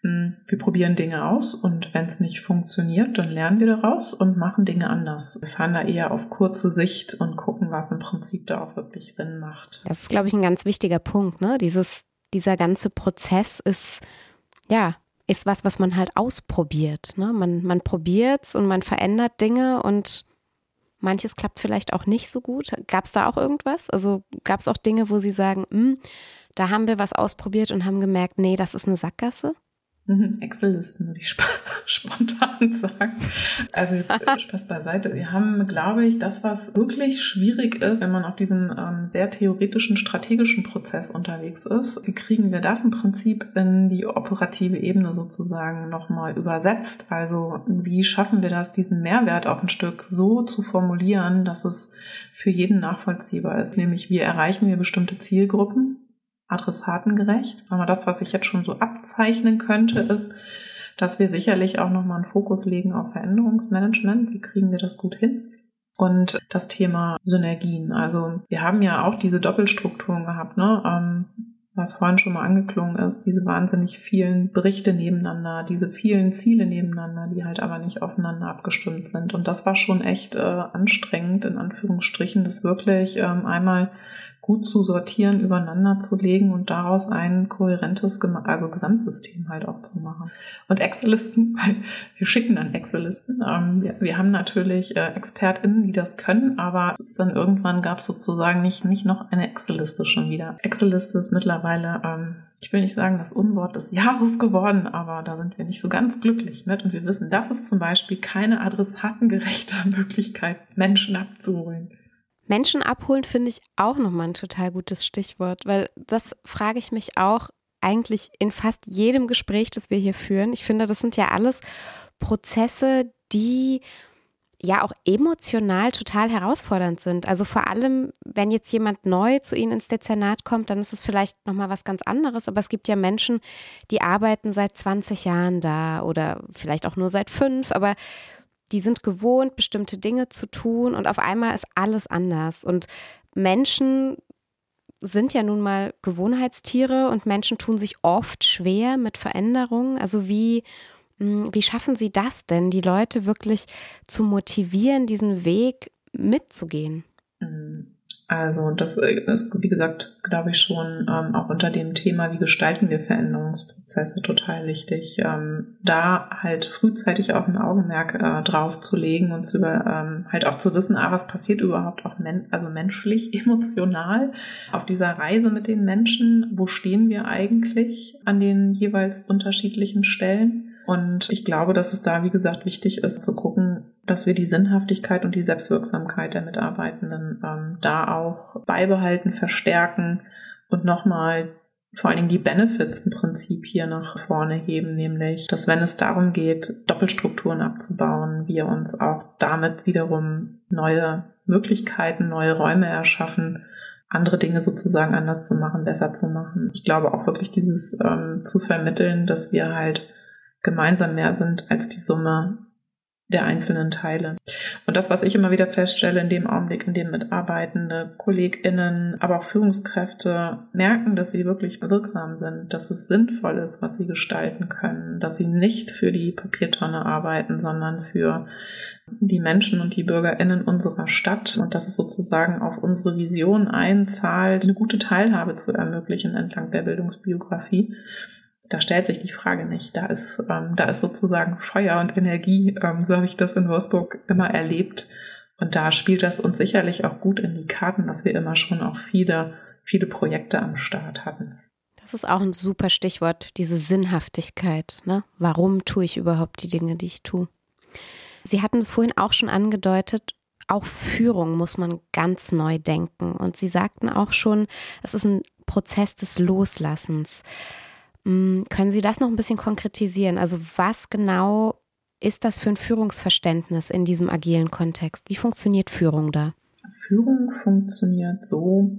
hm, wir probieren Dinge aus und wenn es nicht funktioniert, dann lernen wir daraus und machen Dinge anders. Wir fahren da eher auf kurze Sicht und gucken, was im Prinzip da auch wirklich Sinn macht. Das ist, glaube ich, ein ganz wichtiger Punkt. Ne? Dieses, dieser ganze Prozess ist, ja, ist was, was man halt ausprobiert. Ne? Man, man probiert es und man verändert Dinge und Manches klappt vielleicht auch nicht so gut. Gab es da auch irgendwas? Also gab es auch Dinge, wo Sie sagen, hm, da haben wir was ausprobiert und haben gemerkt, nee, das ist eine Sackgasse? Excel-Listen würde ich sp spontan sagen. Also jetzt äh, Spaß beiseite. Wir haben, glaube ich, das, was wirklich schwierig ist, wenn man auf diesem ähm, sehr theoretischen, strategischen Prozess unterwegs ist. Wie kriegen wir das im Prinzip in die operative Ebene sozusagen nochmal übersetzt? Also wie schaffen wir das, diesen Mehrwert auch ein Stück so zu formulieren, dass es für jeden nachvollziehbar ist? Nämlich, wie erreichen wir bestimmte Zielgruppen? Adressatengerecht. Aber das, was ich jetzt schon so abzeichnen könnte, ist, dass wir sicherlich auch nochmal einen Fokus legen auf Veränderungsmanagement. Wie kriegen wir das gut hin? Und das Thema Synergien. Also wir haben ja auch diese Doppelstrukturen gehabt, ne? Ähm, was vorhin schon mal angeklungen ist, diese wahnsinnig vielen Berichte nebeneinander, diese vielen Ziele nebeneinander, die halt aber nicht aufeinander abgestimmt sind. Und das war schon echt äh, anstrengend, in Anführungsstrichen, das wirklich ähm, einmal gut zu sortieren, übereinander zu legen und daraus ein kohärentes, also Gesamtsystem halt auch zu machen. Und Excel-Listen, weil wir schicken dann Excel-Listen. Ähm, wir, haben natürlich äh, ExpertInnen, die das können, aber es ist dann irgendwann gab es sozusagen nicht, nicht noch eine Excel-Liste schon wieder. Excel-Liste ist mittlerweile, ähm, ich will nicht sagen, das Unwort des Jahres geworden, aber da sind wir nicht so ganz glücklich mit. Und wir wissen, das ist zum Beispiel keine adressatengerechte Möglichkeit, Menschen abzuholen. Menschen abholen finde ich auch nochmal ein total gutes Stichwort, weil das frage ich mich auch eigentlich in fast jedem Gespräch, das wir hier führen. Ich finde, das sind ja alles Prozesse, die ja auch emotional total herausfordernd sind. Also vor allem, wenn jetzt jemand neu zu Ihnen ins Dezernat kommt, dann ist es vielleicht nochmal was ganz anderes. Aber es gibt ja Menschen, die arbeiten seit 20 Jahren da oder vielleicht auch nur seit fünf, aber die sind gewohnt, bestimmte Dinge zu tun und auf einmal ist alles anders. Und Menschen sind ja nun mal Gewohnheitstiere und Menschen tun sich oft schwer mit Veränderungen. Also wie, hm, wie schaffen sie das denn, die Leute wirklich zu motivieren, diesen Weg mitzugehen? Also das äh, ist, wie gesagt, glaube ich schon ähm, auch unter dem Thema, wie gestalten wir Veränderungsprozesse, total wichtig. Ähm, da halt frühzeitig auch ein Augenmerk äh, drauf zu legen und zu über, ähm, halt auch zu wissen, ah, was passiert überhaupt auch men also menschlich, emotional auf dieser Reise mit den Menschen. Wo stehen wir eigentlich an den jeweils unterschiedlichen Stellen? Und ich glaube, dass es da, wie gesagt, wichtig ist zu gucken, dass wir die Sinnhaftigkeit und die Selbstwirksamkeit der Mitarbeitenden ähm, da auch beibehalten, verstärken und nochmal vor allen Dingen die Benefits im Prinzip hier nach vorne heben, nämlich, dass wenn es darum geht, Doppelstrukturen abzubauen, wir uns auch damit wiederum neue Möglichkeiten, neue Räume erschaffen, andere Dinge sozusagen anders zu machen, besser zu machen. Ich glaube auch wirklich dieses ähm, zu vermitteln, dass wir halt gemeinsam mehr sind als die Summe der einzelnen Teile. Und das, was ich immer wieder feststelle, in dem Augenblick, in dem Mitarbeitende, KollegInnen, aber auch Führungskräfte merken, dass sie wirklich wirksam sind, dass es sinnvoll ist, was sie gestalten können, dass sie nicht für die Papiertonne arbeiten, sondern für die Menschen und die BürgerInnen unserer Stadt und dass es sozusagen auf unsere Vision einzahlt, eine gute Teilhabe zu ermöglichen entlang der Bildungsbiografie da stellt sich die Frage nicht. Da ist, ähm, da ist sozusagen Feuer und Energie. Ähm, so habe ich das in Wolfsburg immer erlebt. Und da spielt das uns sicherlich auch gut in die Karten, dass wir immer schon auch viele, viele Projekte am Start hatten. Das ist auch ein super Stichwort, diese Sinnhaftigkeit. Ne? Warum tue ich überhaupt die Dinge, die ich tue? Sie hatten es vorhin auch schon angedeutet, auch Führung muss man ganz neu denken. Und Sie sagten auch schon, es ist ein Prozess des Loslassens. Mm, können Sie das noch ein bisschen konkretisieren? Also was genau ist das für ein Führungsverständnis in diesem agilen Kontext? Wie funktioniert Führung da? Führung funktioniert so,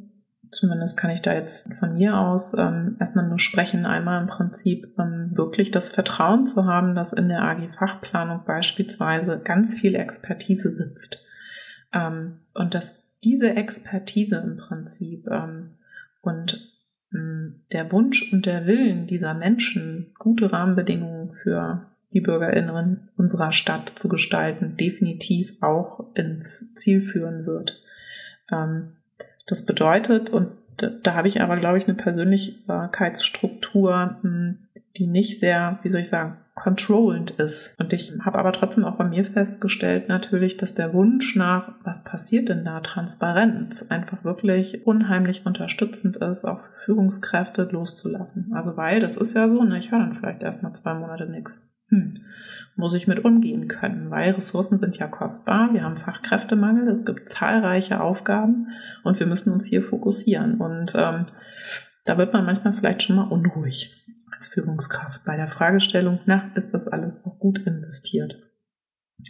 zumindest kann ich da jetzt von mir aus ähm, erstmal nur sprechen, einmal im Prinzip ähm, wirklich das Vertrauen zu haben, dass in der AG-Fachplanung beispielsweise ganz viel Expertise sitzt. Ähm, und dass diese Expertise im Prinzip ähm, und der Wunsch und der Willen dieser Menschen, gute Rahmenbedingungen für die Bürgerinnen unserer Stadt zu gestalten, definitiv auch ins Ziel führen wird. Ähm, das bedeutet, und da habe ich aber, glaube ich, eine Persönlichkeitsstruktur, hm, die nicht sehr, wie soll ich sagen, controllend ist. Und ich habe aber trotzdem auch bei mir festgestellt natürlich, dass der Wunsch nach, was passiert denn da, Transparenz, einfach wirklich unheimlich unterstützend ist, auch für Führungskräfte loszulassen. Also weil, das ist ja so, ne, ich höre dann vielleicht erst mal zwei Monate nichts. Hm, muss ich mit umgehen können, weil Ressourcen sind ja kostbar, wir haben Fachkräftemangel, es gibt zahlreiche Aufgaben und wir müssen uns hier fokussieren. Und ähm, da wird man manchmal vielleicht schon mal unruhig als Führungskraft bei der Fragestellung, na, ist das alles auch gut investiert?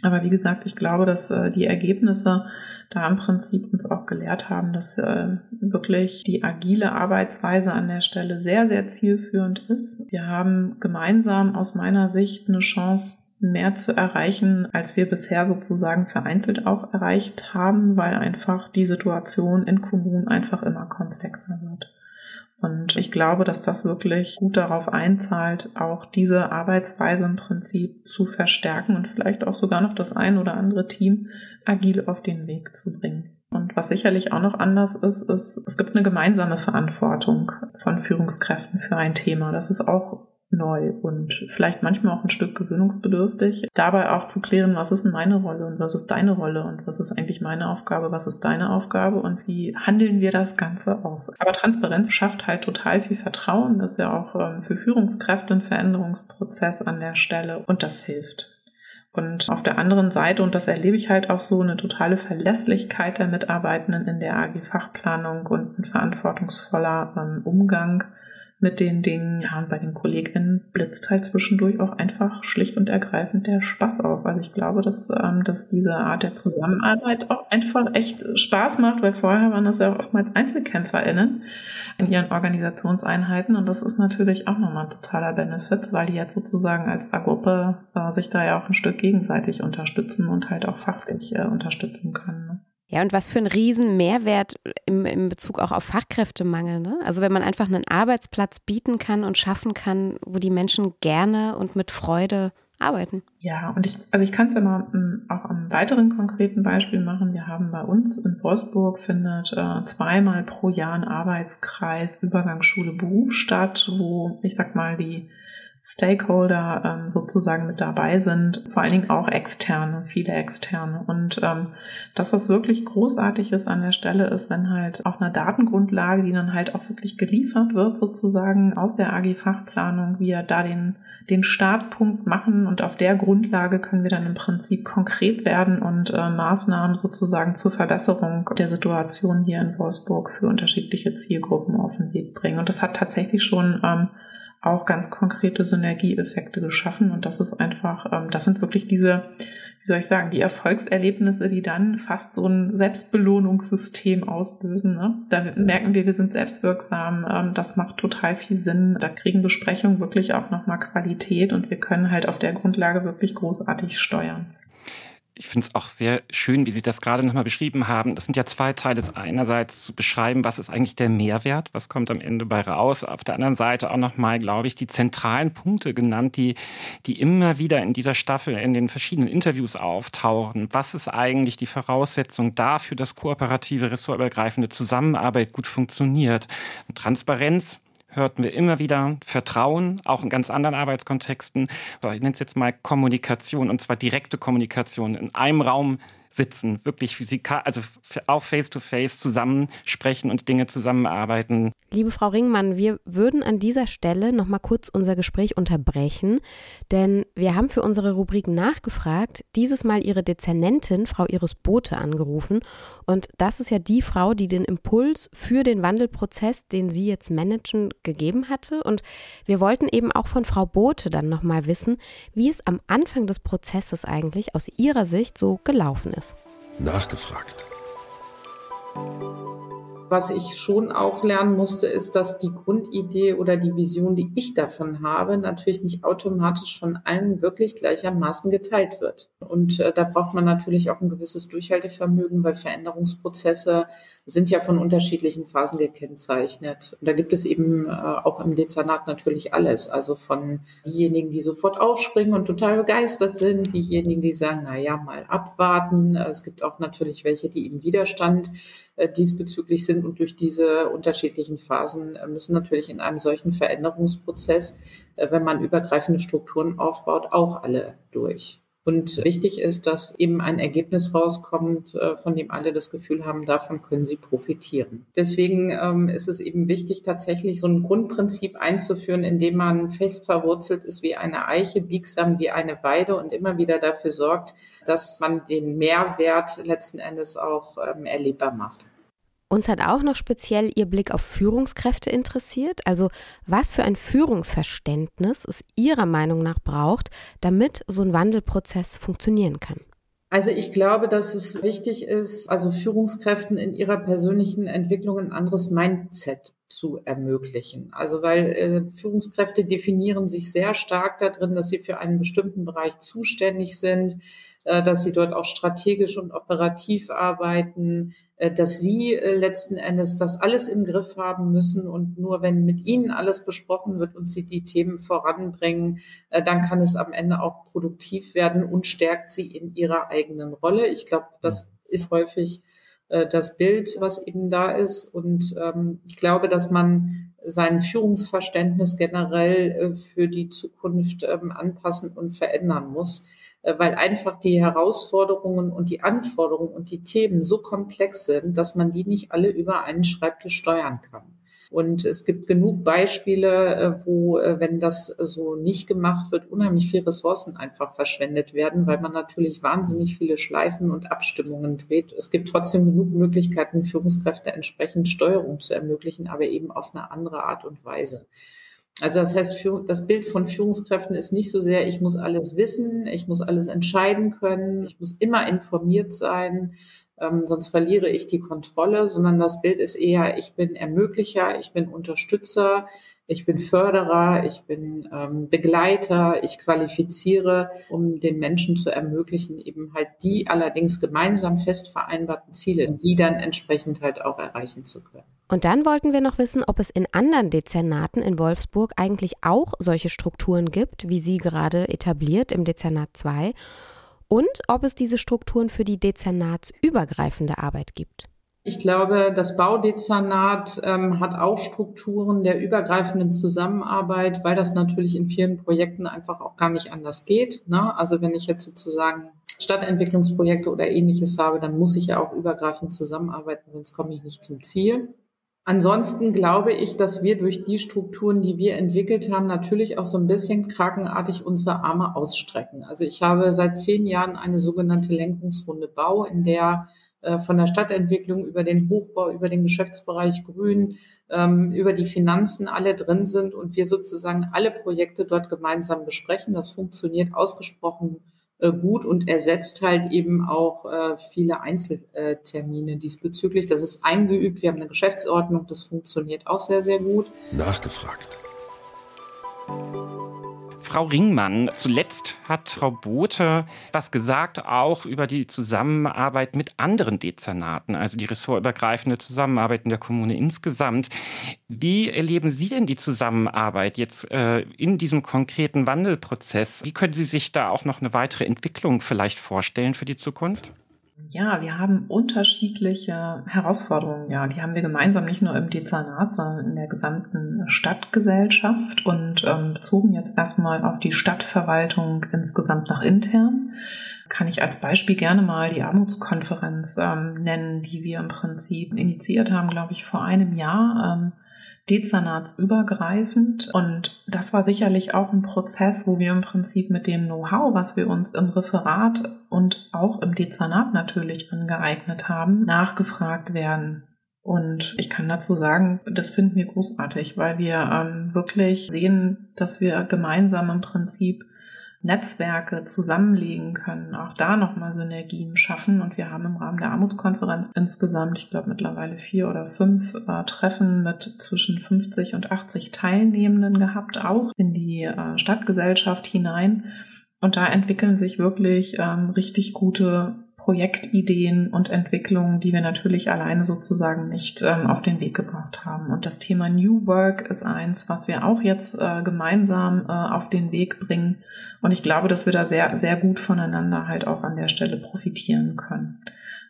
Aber wie gesagt, ich glaube, dass äh, die Ergebnisse da im Prinzip uns auch gelehrt haben, dass äh, wirklich die agile Arbeitsweise an der Stelle sehr, sehr zielführend ist. Wir haben gemeinsam aus meiner Sicht eine Chance, mehr zu erreichen, als wir bisher sozusagen vereinzelt auch erreicht haben, weil einfach die Situation in Kommunen einfach immer komplexer wird. Und ich glaube, dass das wirklich gut darauf einzahlt, auch diese Arbeitsweise im Prinzip zu verstärken und vielleicht auch sogar noch das ein oder andere Team agil auf den Weg zu bringen. Und was sicherlich auch noch anders ist, ist, es gibt eine gemeinsame Verantwortung von Führungskräften für ein Thema. Das ist auch neu und vielleicht manchmal auch ein Stück gewöhnungsbedürftig. Dabei auch zu klären, was ist meine Rolle und was ist deine Rolle und was ist eigentlich meine Aufgabe, was ist deine Aufgabe und wie handeln wir das Ganze aus. Aber Transparenz schafft halt total viel Vertrauen. Das ist ja auch ähm, für Führungskräfte ein Veränderungsprozess an der Stelle und das hilft. Und auf der anderen Seite, und das erlebe ich halt auch so, eine totale Verlässlichkeit der Mitarbeitenden in der AG-Fachplanung und ein verantwortungsvoller ähm, Umgang mit den Dingen. Ja, und bei den KollegInnen blitzt halt zwischendurch auch einfach schlicht und ergreifend der Spaß auf. Also ich glaube, dass, ähm, dass diese Art der Zusammenarbeit auch einfach echt Spaß macht, weil vorher waren das ja auch oftmals EinzelkämpferInnen in ihren Organisationseinheiten und das ist natürlich auch nochmal ein totaler Benefit, weil die jetzt sozusagen als Gruppe äh, sich da ja auch ein Stück gegenseitig unterstützen und halt auch fachlich äh, unterstützen können. Ja, und was für ein riesen Mehrwert im, im Bezug auch auf Fachkräftemangel. Ne? Also wenn man einfach einen Arbeitsplatz bieten kann und schaffen kann, wo die Menschen gerne und mit Freude arbeiten. Ja, und ich, also ich kann es ja mal mm, auch am weiteren konkreten Beispiel machen. Wir haben bei uns in Wolfsburg findet äh, zweimal pro Jahr ein Arbeitskreis Übergangsschule Beruf statt, wo ich sag mal die Stakeholder ähm, sozusagen mit dabei sind, vor allen Dingen auch externe, viele externe. Und ähm, dass das wirklich großartig ist an der Stelle ist, wenn halt auf einer Datengrundlage, die dann halt auch wirklich geliefert wird, sozusagen aus der AG-Fachplanung, wir da den, den Startpunkt machen und auf der Grundlage können wir dann im Prinzip konkret werden und äh, Maßnahmen sozusagen zur Verbesserung der Situation hier in Wolfsburg für unterschiedliche Zielgruppen auf den Weg bringen. Und das hat tatsächlich schon ähm, auch ganz konkrete Synergieeffekte geschaffen. Und das ist einfach, ähm, das sind wirklich diese, wie soll ich sagen, die Erfolgserlebnisse, die dann fast so ein Selbstbelohnungssystem auslösen. Ne? Da merken wir, wir sind selbstwirksam. Ähm, das macht total viel Sinn. Da kriegen Besprechungen wirklich auch nochmal Qualität und wir können halt auf der Grundlage wirklich großartig steuern. Ich finde es auch sehr schön, wie Sie das gerade nochmal beschrieben haben. Das sind ja zwei Teile. Einerseits zu beschreiben, was ist eigentlich der Mehrwert, was kommt am Ende bei raus. Auf der anderen Seite auch nochmal, glaube ich, die zentralen Punkte genannt, die, die immer wieder in dieser Staffel in den verschiedenen Interviews auftauchen. Was ist eigentlich die Voraussetzung dafür, dass kooperative, ressortübergreifende Zusammenarbeit gut funktioniert? Transparenz hörten wir immer wieder Vertrauen, auch in ganz anderen Arbeitskontexten. Ich nenne es jetzt mal Kommunikation und zwar direkte Kommunikation in einem Raum sitzen, wirklich physikal, also auch face-to-face zusammen sprechen und Dinge zusammenarbeiten. Liebe Frau Ringmann, wir würden an dieser Stelle noch mal kurz unser Gespräch unterbrechen, denn wir haben für unsere Rubrik nachgefragt, dieses Mal Ihre Dezernentin, Frau Iris Bote, angerufen. Und das ist ja die Frau, die den Impuls für den Wandelprozess, den sie jetzt managen, gegeben hatte. Und wir wollten eben auch von Frau Bote dann noch mal wissen, wie es am Anfang des Prozesses eigentlich aus ihrer Sicht so gelaufen ist. Nachgefragt. Was ich schon auch lernen musste, ist, dass die Grundidee oder die Vision, die ich davon habe, natürlich nicht automatisch von allen wirklich gleichermaßen geteilt wird. Und äh, da braucht man natürlich auch ein gewisses Durchhaltevermögen, weil Veränderungsprozesse sind ja von unterschiedlichen Phasen gekennzeichnet. Und da gibt es eben äh, auch im Dezernat natürlich alles. Also von diejenigen, die sofort aufspringen und total begeistert sind, diejenigen, die sagen, na ja, mal abwarten. Es gibt auch natürlich welche, die im Widerstand äh, diesbezüglich sind und durch diese unterschiedlichen Phasen äh, müssen natürlich in einem solchen Veränderungsprozess, äh, wenn man übergreifende Strukturen aufbaut, auch alle durch. Und wichtig ist, dass eben ein Ergebnis rauskommt, von dem alle das Gefühl haben, davon können sie profitieren. Deswegen ähm, ist es eben wichtig, tatsächlich so ein Grundprinzip einzuführen, in dem man fest verwurzelt ist wie eine Eiche, biegsam wie eine Weide und immer wieder dafür sorgt, dass man den Mehrwert letzten Endes auch ähm, erlebbar macht. Uns hat auch noch speziell Ihr Blick auf Führungskräfte interessiert. Also was für ein Führungsverständnis es Ihrer Meinung nach braucht, damit so ein Wandelprozess funktionieren kann. Also ich glaube, dass es wichtig ist, also Führungskräften in ihrer persönlichen Entwicklung ein anderes Mindset zu ermöglichen. Also weil äh, Führungskräfte definieren sich sehr stark darin, dass sie für einen bestimmten Bereich zuständig sind, äh, dass sie dort auch strategisch und operativ arbeiten, äh, dass sie äh, letzten Endes das alles im Griff haben müssen und nur wenn mit ihnen alles besprochen wird und sie die Themen voranbringen, dann kann es am Ende auch produktiv werden und stärkt sie in ihrer eigenen Rolle. Ich glaube, das ist häufig das Bild, was eben da ist. Und ähm, ich glaube, dass man sein Führungsverständnis generell für die Zukunft ähm, anpassen und verändern muss. Äh, weil einfach die Herausforderungen und die Anforderungen und die Themen so komplex sind, dass man die nicht alle über einen Schreibtisch steuern kann. Und es gibt genug Beispiele, äh, wo, äh, wenn das so nicht gemacht wird, unheimlich viel Ressourcen einfach verschwendet werden, weil man natürlich wahnsinnig viele Schleifen und Abstimmungen dreht. Es gibt trotzdem genug Möglichkeiten, Führungskräfte entsprechend Steuerung zu ermöglichen, aber eben auf eine andere Art und Weise. Also das heißt, das Bild von Führungskräften ist nicht so sehr, ich muss alles wissen, ich muss alles entscheiden können, ich muss immer informiert sein, ähm, sonst verliere ich die Kontrolle, sondern das Bild ist eher, ich bin Ermöglicher, ich bin Unterstützer, ich bin Förderer, ich bin ähm, Begleiter, ich qualifiziere, um den Menschen zu ermöglichen, eben halt die allerdings gemeinsam fest vereinbarten Ziele, die dann entsprechend halt auch erreichen zu können. Und dann wollten wir noch wissen, ob es in anderen Dezernaten in Wolfsburg eigentlich auch solche Strukturen gibt, wie Sie gerade etabliert im Dezernat 2 und ob es diese Strukturen für die dezernatsübergreifende Arbeit gibt. Ich glaube, das Baudezernat ähm, hat auch Strukturen der übergreifenden Zusammenarbeit, weil das natürlich in vielen Projekten einfach auch gar nicht anders geht. Ne? Also wenn ich jetzt sozusagen Stadtentwicklungsprojekte oder ähnliches habe, dann muss ich ja auch übergreifend zusammenarbeiten, sonst komme ich nicht zum Ziel. Ansonsten glaube ich, dass wir durch die Strukturen, die wir entwickelt haben, natürlich auch so ein bisschen krakenartig unsere Arme ausstrecken. Also ich habe seit zehn Jahren eine sogenannte Lenkungsrunde Bau, in der äh, von der Stadtentwicklung über den Hochbau, über den Geschäftsbereich Grün, ähm, über die Finanzen alle drin sind und wir sozusagen alle Projekte dort gemeinsam besprechen. Das funktioniert ausgesprochen gut und ersetzt halt eben auch äh, viele Einzeltermine diesbezüglich. Das ist eingeübt. Wir haben eine Geschäftsordnung. Das funktioniert auch sehr, sehr gut. Nachgefragt. Frau Ringmann, zuletzt hat Frau Bote was gesagt, auch über die Zusammenarbeit mit anderen Dezernaten, also die ressortübergreifende Zusammenarbeit in der Kommune insgesamt. Wie erleben Sie denn die Zusammenarbeit jetzt äh, in diesem konkreten Wandelprozess? Wie können Sie sich da auch noch eine weitere Entwicklung vielleicht vorstellen für die Zukunft? Ja, wir haben unterschiedliche Herausforderungen. Ja, die haben wir gemeinsam nicht nur im Dezernat, sondern in der gesamten Stadtgesellschaft und ähm, bezogen jetzt erstmal auf die Stadtverwaltung insgesamt nach intern. Kann ich als Beispiel gerne mal die Armutskonferenz ähm, nennen, die wir im Prinzip initiiert haben, glaube ich, vor einem Jahr. Ähm, dezernatsübergreifend. Und das war sicherlich auch ein Prozess, wo wir im Prinzip mit dem Know-how, was wir uns im Referat und auch im Dezernat natürlich angeeignet haben, nachgefragt werden. Und ich kann dazu sagen, das finden wir großartig, weil wir ähm, wirklich sehen, dass wir gemeinsam im Prinzip Netzwerke zusammenlegen können, auch da nochmal Synergien schaffen. Und wir haben im Rahmen der Armutskonferenz insgesamt, ich glaube mittlerweile vier oder fünf äh, Treffen mit zwischen 50 und 80 Teilnehmenden gehabt, auch in die äh, Stadtgesellschaft hinein. Und da entwickeln sich wirklich ähm, richtig gute Projektideen und Entwicklungen, die wir natürlich alleine sozusagen nicht ähm, auf den Weg gebracht haben. Und das Thema New Work ist eins, was wir auch jetzt äh, gemeinsam äh, auf den Weg bringen. Und ich glaube, dass wir da sehr, sehr gut voneinander halt auch an der Stelle profitieren können.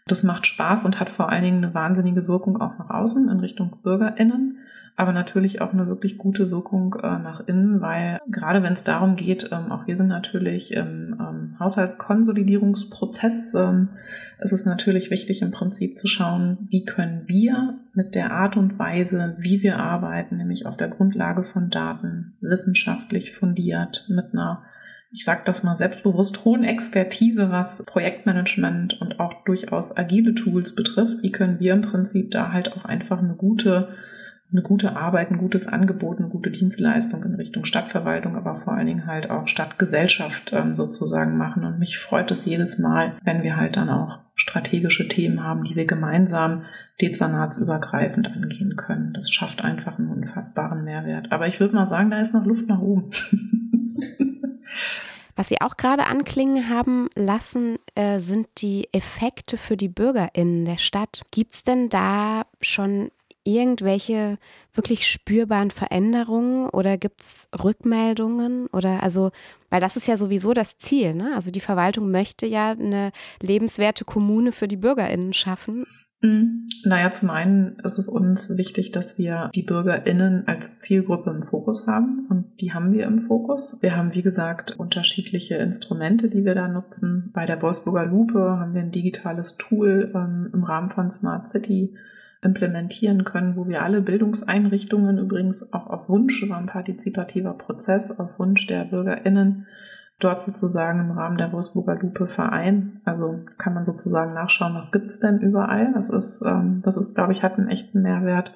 Das macht Spaß und hat vor allen Dingen eine wahnsinnige Wirkung auch nach außen in Richtung BürgerInnen aber natürlich auch eine wirklich gute Wirkung äh, nach innen, weil gerade wenn es darum geht, ähm, auch wir sind natürlich im ähm, Haushaltskonsolidierungsprozess, ähm, ist es natürlich wichtig im Prinzip zu schauen, wie können wir mit der Art und Weise, wie wir arbeiten, nämlich auf der Grundlage von Daten, wissenschaftlich fundiert, mit einer ich sage das mal selbstbewusst, hohen Expertise, was Projektmanagement und auch durchaus agile Tools betrifft. Wie können wir im Prinzip da halt auch einfach eine gute eine gute Arbeit, ein gutes Angebot, eine gute Dienstleistung in Richtung Stadtverwaltung, aber vor allen Dingen halt auch Stadtgesellschaft ähm, sozusagen machen. Und mich freut es jedes Mal, wenn wir halt dann auch strategische Themen haben, die wir gemeinsam dezernatsübergreifend angehen können. Das schafft einfach einen unfassbaren Mehrwert. Aber ich würde mal sagen, da ist noch Luft nach oben. Was Sie auch gerade anklingen haben lassen, äh, sind die Effekte für die BürgerInnen der Stadt. Gibt es denn da schon irgendwelche wirklich spürbaren Veränderungen oder gibt es Rückmeldungen oder also, weil das ist ja sowieso das Ziel, ne? Also die Verwaltung möchte ja eine lebenswerte Kommune für die BürgerInnen schaffen. Mhm. Naja, zum einen ist es uns wichtig, dass wir die BürgerInnen als Zielgruppe im Fokus haben und die haben wir im Fokus. Wir haben, wie gesagt, unterschiedliche Instrumente, die wir da nutzen. Bei der Wolfsburger Lupe haben wir ein digitales Tool ähm, im Rahmen von Smart City implementieren können, wo wir alle Bildungseinrichtungen übrigens auch auf Wunsch, war ein partizipativer Prozess, auf Wunsch der BürgerInnen dort sozusagen im Rahmen der Wolfsburger Lupe verein. Also kann man sozusagen nachschauen, was gibt's denn überall. Das ist, ähm, das ist, glaube ich, hat einen echten Mehrwert.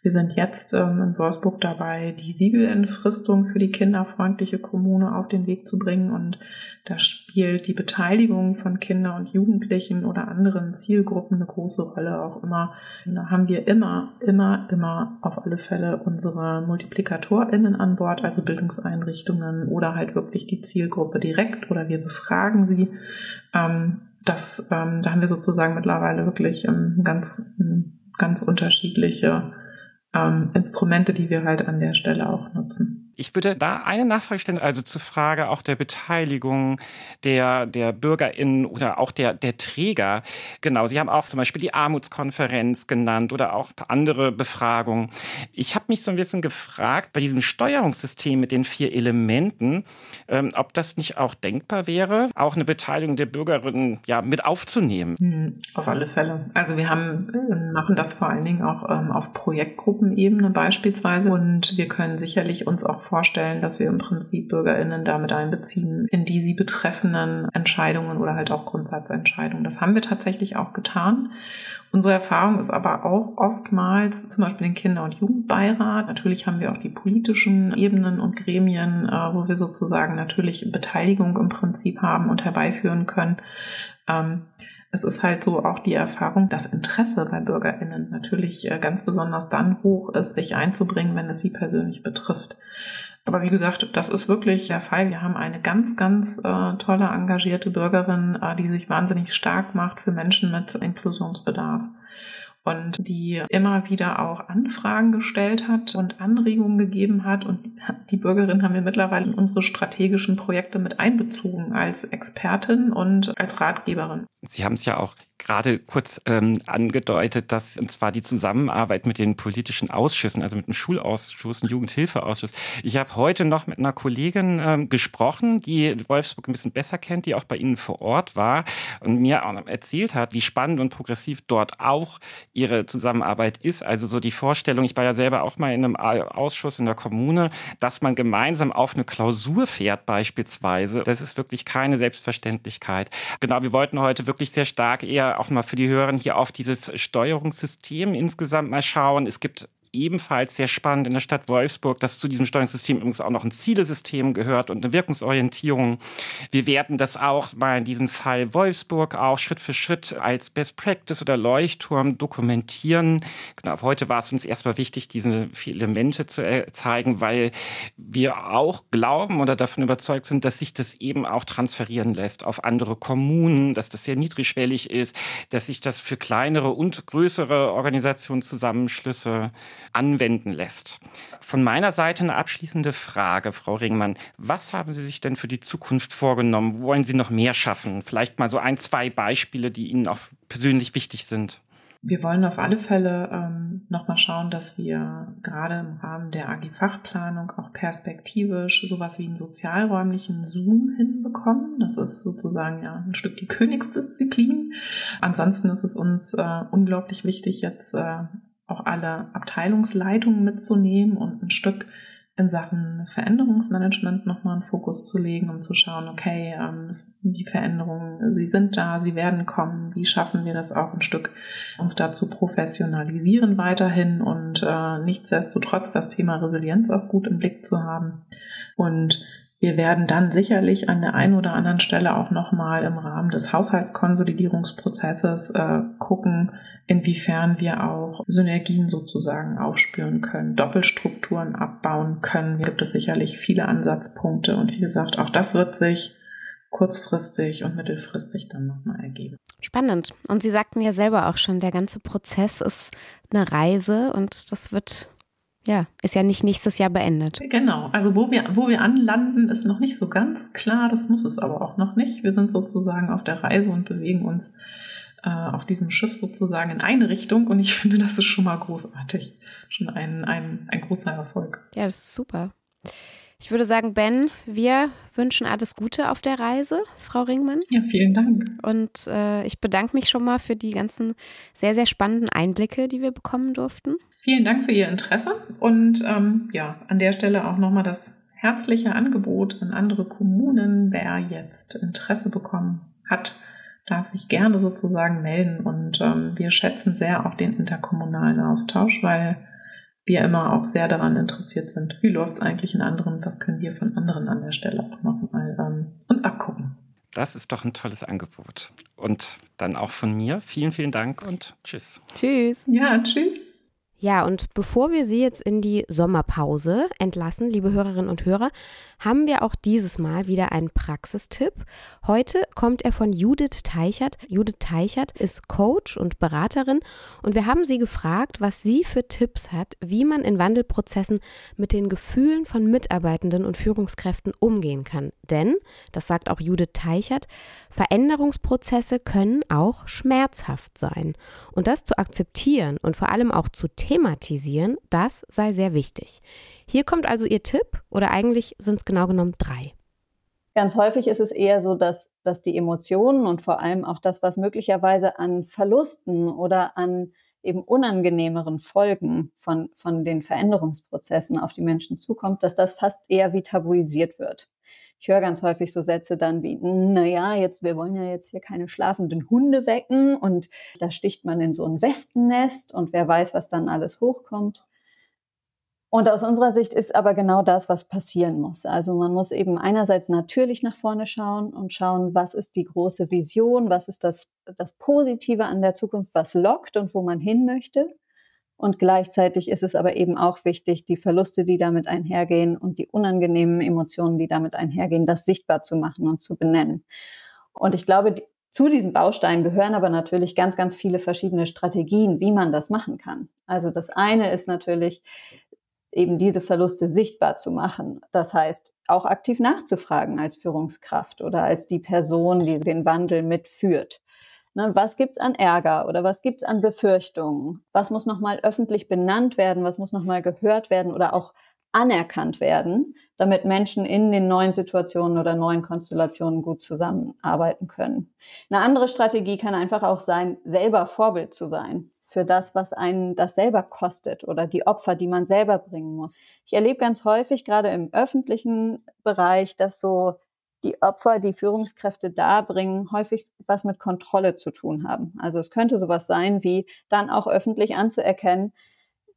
Wir sind jetzt ähm, in Wolfsburg dabei, die Siegelentfristung für die kinderfreundliche Kommune auf den Weg zu bringen. Und da spielt die Beteiligung von Kindern und Jugendlichen oder anderen Zielgruppen eine große Rolle auch immer. Da haben wir immer, immer, immer auf alle Fälle unsere MultiplikatorInnen an Bord, also Bildungseinrichtungen oder halt wirklich die Zielgruppe direkt oder wir befragen sie. Ähm, das, ähm, da haben wir sozusagen mittlerweile wirklich ähm, ganz, ganz unterschiedliche ähm, Instrumente, die wir halt an der Stelle auch nutzen. Ich würde da eine Nachfrage stellen, also zur Frage auch der Beteiligung der, der BürgerInnen oder auch der, der Träger. Genau, Sie haben auch zum Beispiel die Armutskonferenz genannt oder auch andere Befragungen. Ich habe mich so ein bisschen gefragt, bei diesem Steuerungssystem mit den vier Elementen, ähm, ob das nicht auch denkbar wäre, auch eine Beteiligung der Bürgerinnen ja, mit aufzunehmen. Hm, auf alle Fälle. Also wir haben, äh, machen das vor allen Dingen auch ähm, auf Projektgruppenebene beispielsweise und wir können sicherlich uns auch vorstellen, dass wir im Prinzip BürgerInnen damit einbeziehen in die sie betreffenden Entscheidungen oder halt auch Grundsatzentscheidungen. Das haben wir tatsächlich auch getan. Unsere Erfahrung ist aber auch oftmals zum Beispiel den Kinder- und Jugendbeirat. Natürlich haben wir auch die politischen Ebenen und Gremien, äh, wo wir sozusagen natürlich Beteiligung im Prinzip haben und herbeiführen können. Es ist halt so auch die Erfahrung, dass Interesse bei BürgerInnen natürlich äh, ganz besonders dann hoch ist, sich einzubringen, wenn es sie persönlich betrifft. Aber wie gesagt, das ist wirklich der Fall. Wir haben eine ganz, ganz äh, tolle, engagierte Bürgerin, äh, die sich wahnsinnig stark macht für Menschen mit Inklusionsbedarf und die immer wieder auch Anfragen gestellt hat und Anregungen gegeben hat. Und die Bürgerin haben wir mittlerweile in unsere strategischen Projekte mit einbezogen als Expertin und als Ratgeberin. Sie haben es ja auch gerade kurz ähm, angedeutet, dass und zwar die Zusammenarbeit mit den politischen Ausschüssen, also mit dem Schulausschuss und Jugendhilfeausschuss. Ich habe heute noch mit einer Kollegin ähm, gesprochen, die Wolfsburg ein bisschen besser kennt, die auch bei Ihnen vor Ort war und mir auch erzählt hat, wie spannend und progressiv dort auch ihre Zusammenarbeit ist. Also so die Vorstellung, ich war ja selber auch mal in einem Ausschuss in der Kommune, dass man gemeinsam auf eine Klausur fährt beispielsweise. Das ist wirklich keine Selbstverständlichkeit. Genau, wir wollten heute wirklich sehr stark eher auch mal für die Hörer hier auf dieses Steuerungssystem insgesamt mal schauen. Es gibt ebenfalls sehr spannend in der Stadt Wolfsburg, dass zu diesem Steuerungssystem übrigens auch noch ein Zielesystem gehört und eine Wirkungsorientierung. Wir werden das auch mal in diesem Fall Wolfsburg auch Schritt für Schritt als Best Practice oder Leuchtturm dokumentieren. Genau, heute war es uns erstmal wichtig, diese vier Elemente zu äh, zeigen, weil wir auch glauben oder davon überzeugt sind, dass sich das eben auch transferieren lässt auf andere Kommunen, dass das sehr niedrigschwellig ist, dass sich das für kleinere und größere Organisationszusammenschlüsse anwenden lässt. Von meiner Seite eine abschließende Frage, Frau Ringmann. Was haben Sie sich denn für die Zukunft vorgenommen? Wollen Sie noch mehr schaffen? Vielleicht mal so ein, zwei Beispiele, die Ihnen auch persönlich wichtig sind. Wir wollen auf alle Fälle ähm, nochmal schauen, dass wir gerade im Rahmen der AG-Fachplanung auch perspektivisch sowas wie einen sozialräumlichen Zoom hinbekommen. Das ist sozusagen ja ein Stück die Königsdisziplin. Ansonsten ist es uns äh, unglaublich wichtig, jetzt äh, auch alle Abteilungsleitungen mitzunehmen und ein Stück in Sachen Veränderungsmanagement nochmal einen Fokus zu legen, um zu schauen, okay, ähm, die Veränderungen, sie sind da, sie werden kommen, wie schaffen wir das auch ein Stück, uns da zu professionalisieren weiterhin und äh, nichtsdestotrotz das Thema Resilienz auch gut im Blick zu haben. Und wir werden dann sicherlich an der einen oder anderen Stelle auch nochmal im Rahmen des Haushaltskonsolidierungsprozesses äh, gucken, inwiefern wir auch Synergien sozusagen aufspüren können, Doppelstrukturen abbauen können. Hier gibt es sicherlich viele Ansatzpunkte und wie gesagt, auch das wird sich kurzfristig und mittelfristig dann nochmal ergeben. Spannend. Und Sie sagten ja selber auch schon, der ganze Prozess ist eine Reise und das wird ja, ist ja nicht nächstes Jahr beendet. Genau. Also wo wir, wo wir anlanden, ist noch nicht so ganz klar. Das muss es aber auch noch nicht. Wir sind sozusagen auf der Reise und bewegen uns äh, auf diesem Schiff sozusagen in eine Richtung. Und ich finde, das ist schon mal großartig. Schon ein, ein, ein großer Erfolg. Ja, das ist super. Ich würde sagen, Ben, wir wünschen alles Gute auf der Reise, Frau Ringmann. Ja, vielen Dank. Und äh, ich bedanke mich schon mal für die ganzen sehr, sehr spannenden Einblicke, die wir bekommen durften. Vielen Dank für Ihr Interesse und ähm, ja, an der Stelle auch nochmal das herzliche Angebot an andere Kommunen. Wer jetzt Interesse bekommen hat, darf sich gerne sozusagen melden und ähm, wir schätzen sehr auch den interkommunalen Austausch, weil wir immer auch sehr daran interessiert sind, wie läuft es eigentlich in anderen, was können wir von anderen an der Stelle auch nochmal ähm, uns abgucken. Das ist doch ein tolles Angebot. Und dann auch von mir vielen, vielen Dank und tschüss. Tschüss. Ja, tschüss. Ja, und bevor wir Sie jetzt in die Sommerpause entlassen, liebe Hörerinnen und Hörer, haben wir auch dieses Mal wieder einen Praxistipp. Heute kommt er von Judith Teichert. Judith Teichert ist Coach und Beraterin und wir haben sie gefragt, was sie für Tipps hat, wie man in Wandelprozessen mit den Gefühlen von Mitarbeitenden und Führungskräften umgehen kann. Denn, das sagt auch Judith Teichert, Veränderungsprozesse können auch schmerzhaft sein. Und das zu akzeptieren und vor allem auch zu thematisieren, das sei sehr wichtig. Hier kommt also Ihr Tipp oder eigentlich sind es genau genommen drei. Ganz häufig ist es eher so, dass, dass die Emotionen und vor allem auch das, was möglicherweise an Verlusten oder an eben unangenehmeren Folgen von, von den Veränderungsprozessen auf die Menschen zukommt, dass das fast eher wie tabuisiert wird. Ich höre ganz häufig so Sätze dann wie, na ja, jetzt, wir wollen ja jetzt hier keine schlafenden Hunde wecken und da sticht man in so ein Wespennest und wer weiß, was dann alles hochkommt. Und aus unserer Sicht ist aber genau das, was passieren muss. Also man muss eben einerseits natürlich nach vorne schauen und schauen, was ist die große Vision, was ist das, das Positive an der Zukunft, was lockt und wo man hin möchte. Und gleichzeitig ist es aber eben auch wichtig, die Verluste, die damit einhergehen und die unangenehmen Emotionen, die damit einhergehen, das sichtbar zu machen und zu benennen. Und ich glaube, zu diesen Bausteinen gehören aber natürlich ganz, ganz viele verschiedene Strategien, wie man das machen kann. Also das eine ist natürlich, eben diese Verluste sichtbar zu machen. Das heißt, auch aktiv nachzufragen als Führungskraft oder als die Person, die den Wandel mitführt. Ne, was gibt's an Ärger oder was gibt's an Befürchtungen? Was muss nochmal öffentlich benannt werden? Was muss nochmal gehört werden oder auch anerkannt werden, damit Menschen in den neuen Situationen oder neuen Konstellationen gut zusammenarbeiten können? Eine andere Strategie kann einfach auch sein, selber Vorbild zu sein für das, was einen das selber kostet oder die Opfer, die man selber bringen muss. Ich erlebe ganz häufig, gerade im öffentlichen Bereich, dass so die Opfer, die Führungskräfte darbringen, häufig was mit Kontrolle zu tun haben. Also es könnte sowas sein, wie dann auch öffentlich anzuerkennen,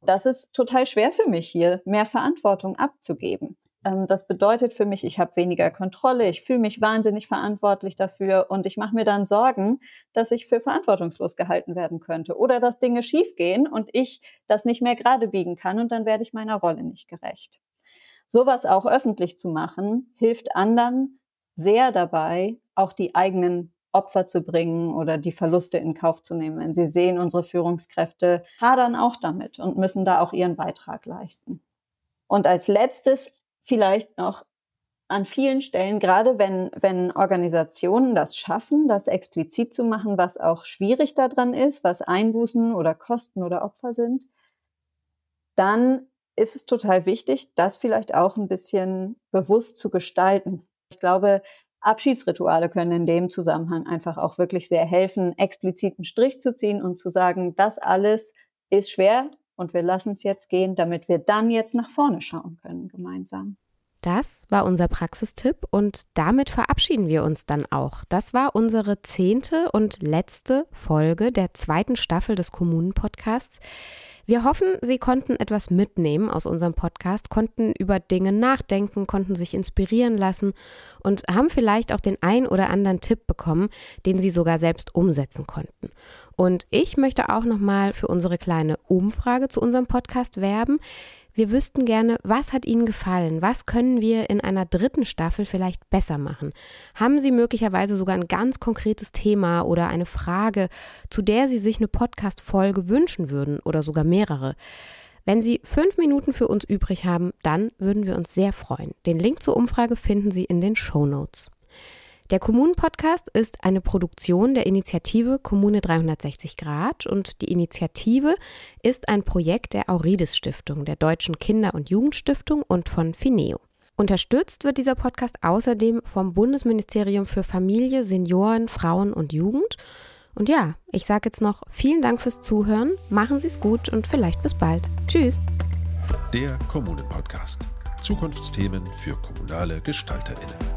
das ist total schwer für mich hier, mehr Verantwortung abzugeben. Ähm, das bedeutet für mich, ich habe weniger Kontrolle, ich fühle mich wahnsinnig verantwortlich dafür und ich mache mir dann Sorgen, dass ich für verantwortungslos gehalten werden könnte oder dass Dinge schiefgehen und ich das nicht mehr gerade biegen kann und dann werde ich meiner Rolle nicht gerecht. Sowas auch öffentlich zu machen, hilft anderen, sehr dabei, auch die eigenen Opfer zu bringen oder die Verluste in Kauf zu nehmen. Wenn sie sehen, unsere Führungskräfte hadern auch damit und müssen da auch ihren Beitrag leisten. Und als letztes vielleicht noch an vielen Stellen, gerade wenn, wenn Organisationen das schaffen, das explizit zu machen, was auch schwierig daran ist, was Einbußen oder Kosten oder Opfer sind, dann ist es total wichtig, das vielleicht auch ein bisschen bewusst zu gestalten. Ich glaube, Abschiedsrituale können in dem Zusammenhang einfach auch wirklich sehr helfen, expliziten Strich zu ziehen und zu sagen, das alles ist schwer und wir lassen es jetzt gehen, damit wir dann jetzt nach vorne schauen können gemeinsam. Das war unser Praxistipp und damit verabschieden wir uns dann auch. Das war unsere zehnte und letzte Folge der zweiten Staffel des Kommunen-Podcasts. Wir hoffen, Sie konnten etwas mitnehmen aus unserem Podcast, konnten über Dinge nachdenken, konnten sich inspirieren lassen und haben vielleicht auch den ein oder anderen Tipp bekommen, den Sie sogar selbst umsetzen konnten. Und ich möchte auch nochmal für unsere kleine Umfrage zu unserem Podcast werben. Wir wüssten gerne, was hat Ihnen gefallen? Was können wir in einer dritten Staffel vielleicht besser machen? Haben Sie möglicherweise sogar ein ganz konkretes Thema oder eine Frage, zu der Sie sich eine Podcast-Folge wünschen würden oder sogar mehrere? Wenn Sie fünf Minuten für uns übrig haben, dann würden wir uns sehr freuen. Den Link zur Umfrage finden Sie in den Show Notes. Der Kommunen-Podcast ist eine Produktion der Initiative Kommune 360 Grad und die Initiative ist ein Projekt der Aurides Stiftung, der Deutschen Kinder- und Jugendstiftung und von Fineo. Unterstützt wird dieser Podcast außerdem vom Bundesministerium für Familie, Senioren, Frauen und Jugend. Und ja, ich sage jetzt noch vielen Dank fürs Zuhören, machen Sie es gut und vielleicht bis bald. Tschüss. Der Kommunen-Podcast. Zukunftsthemen für kommunale GestalterInnen.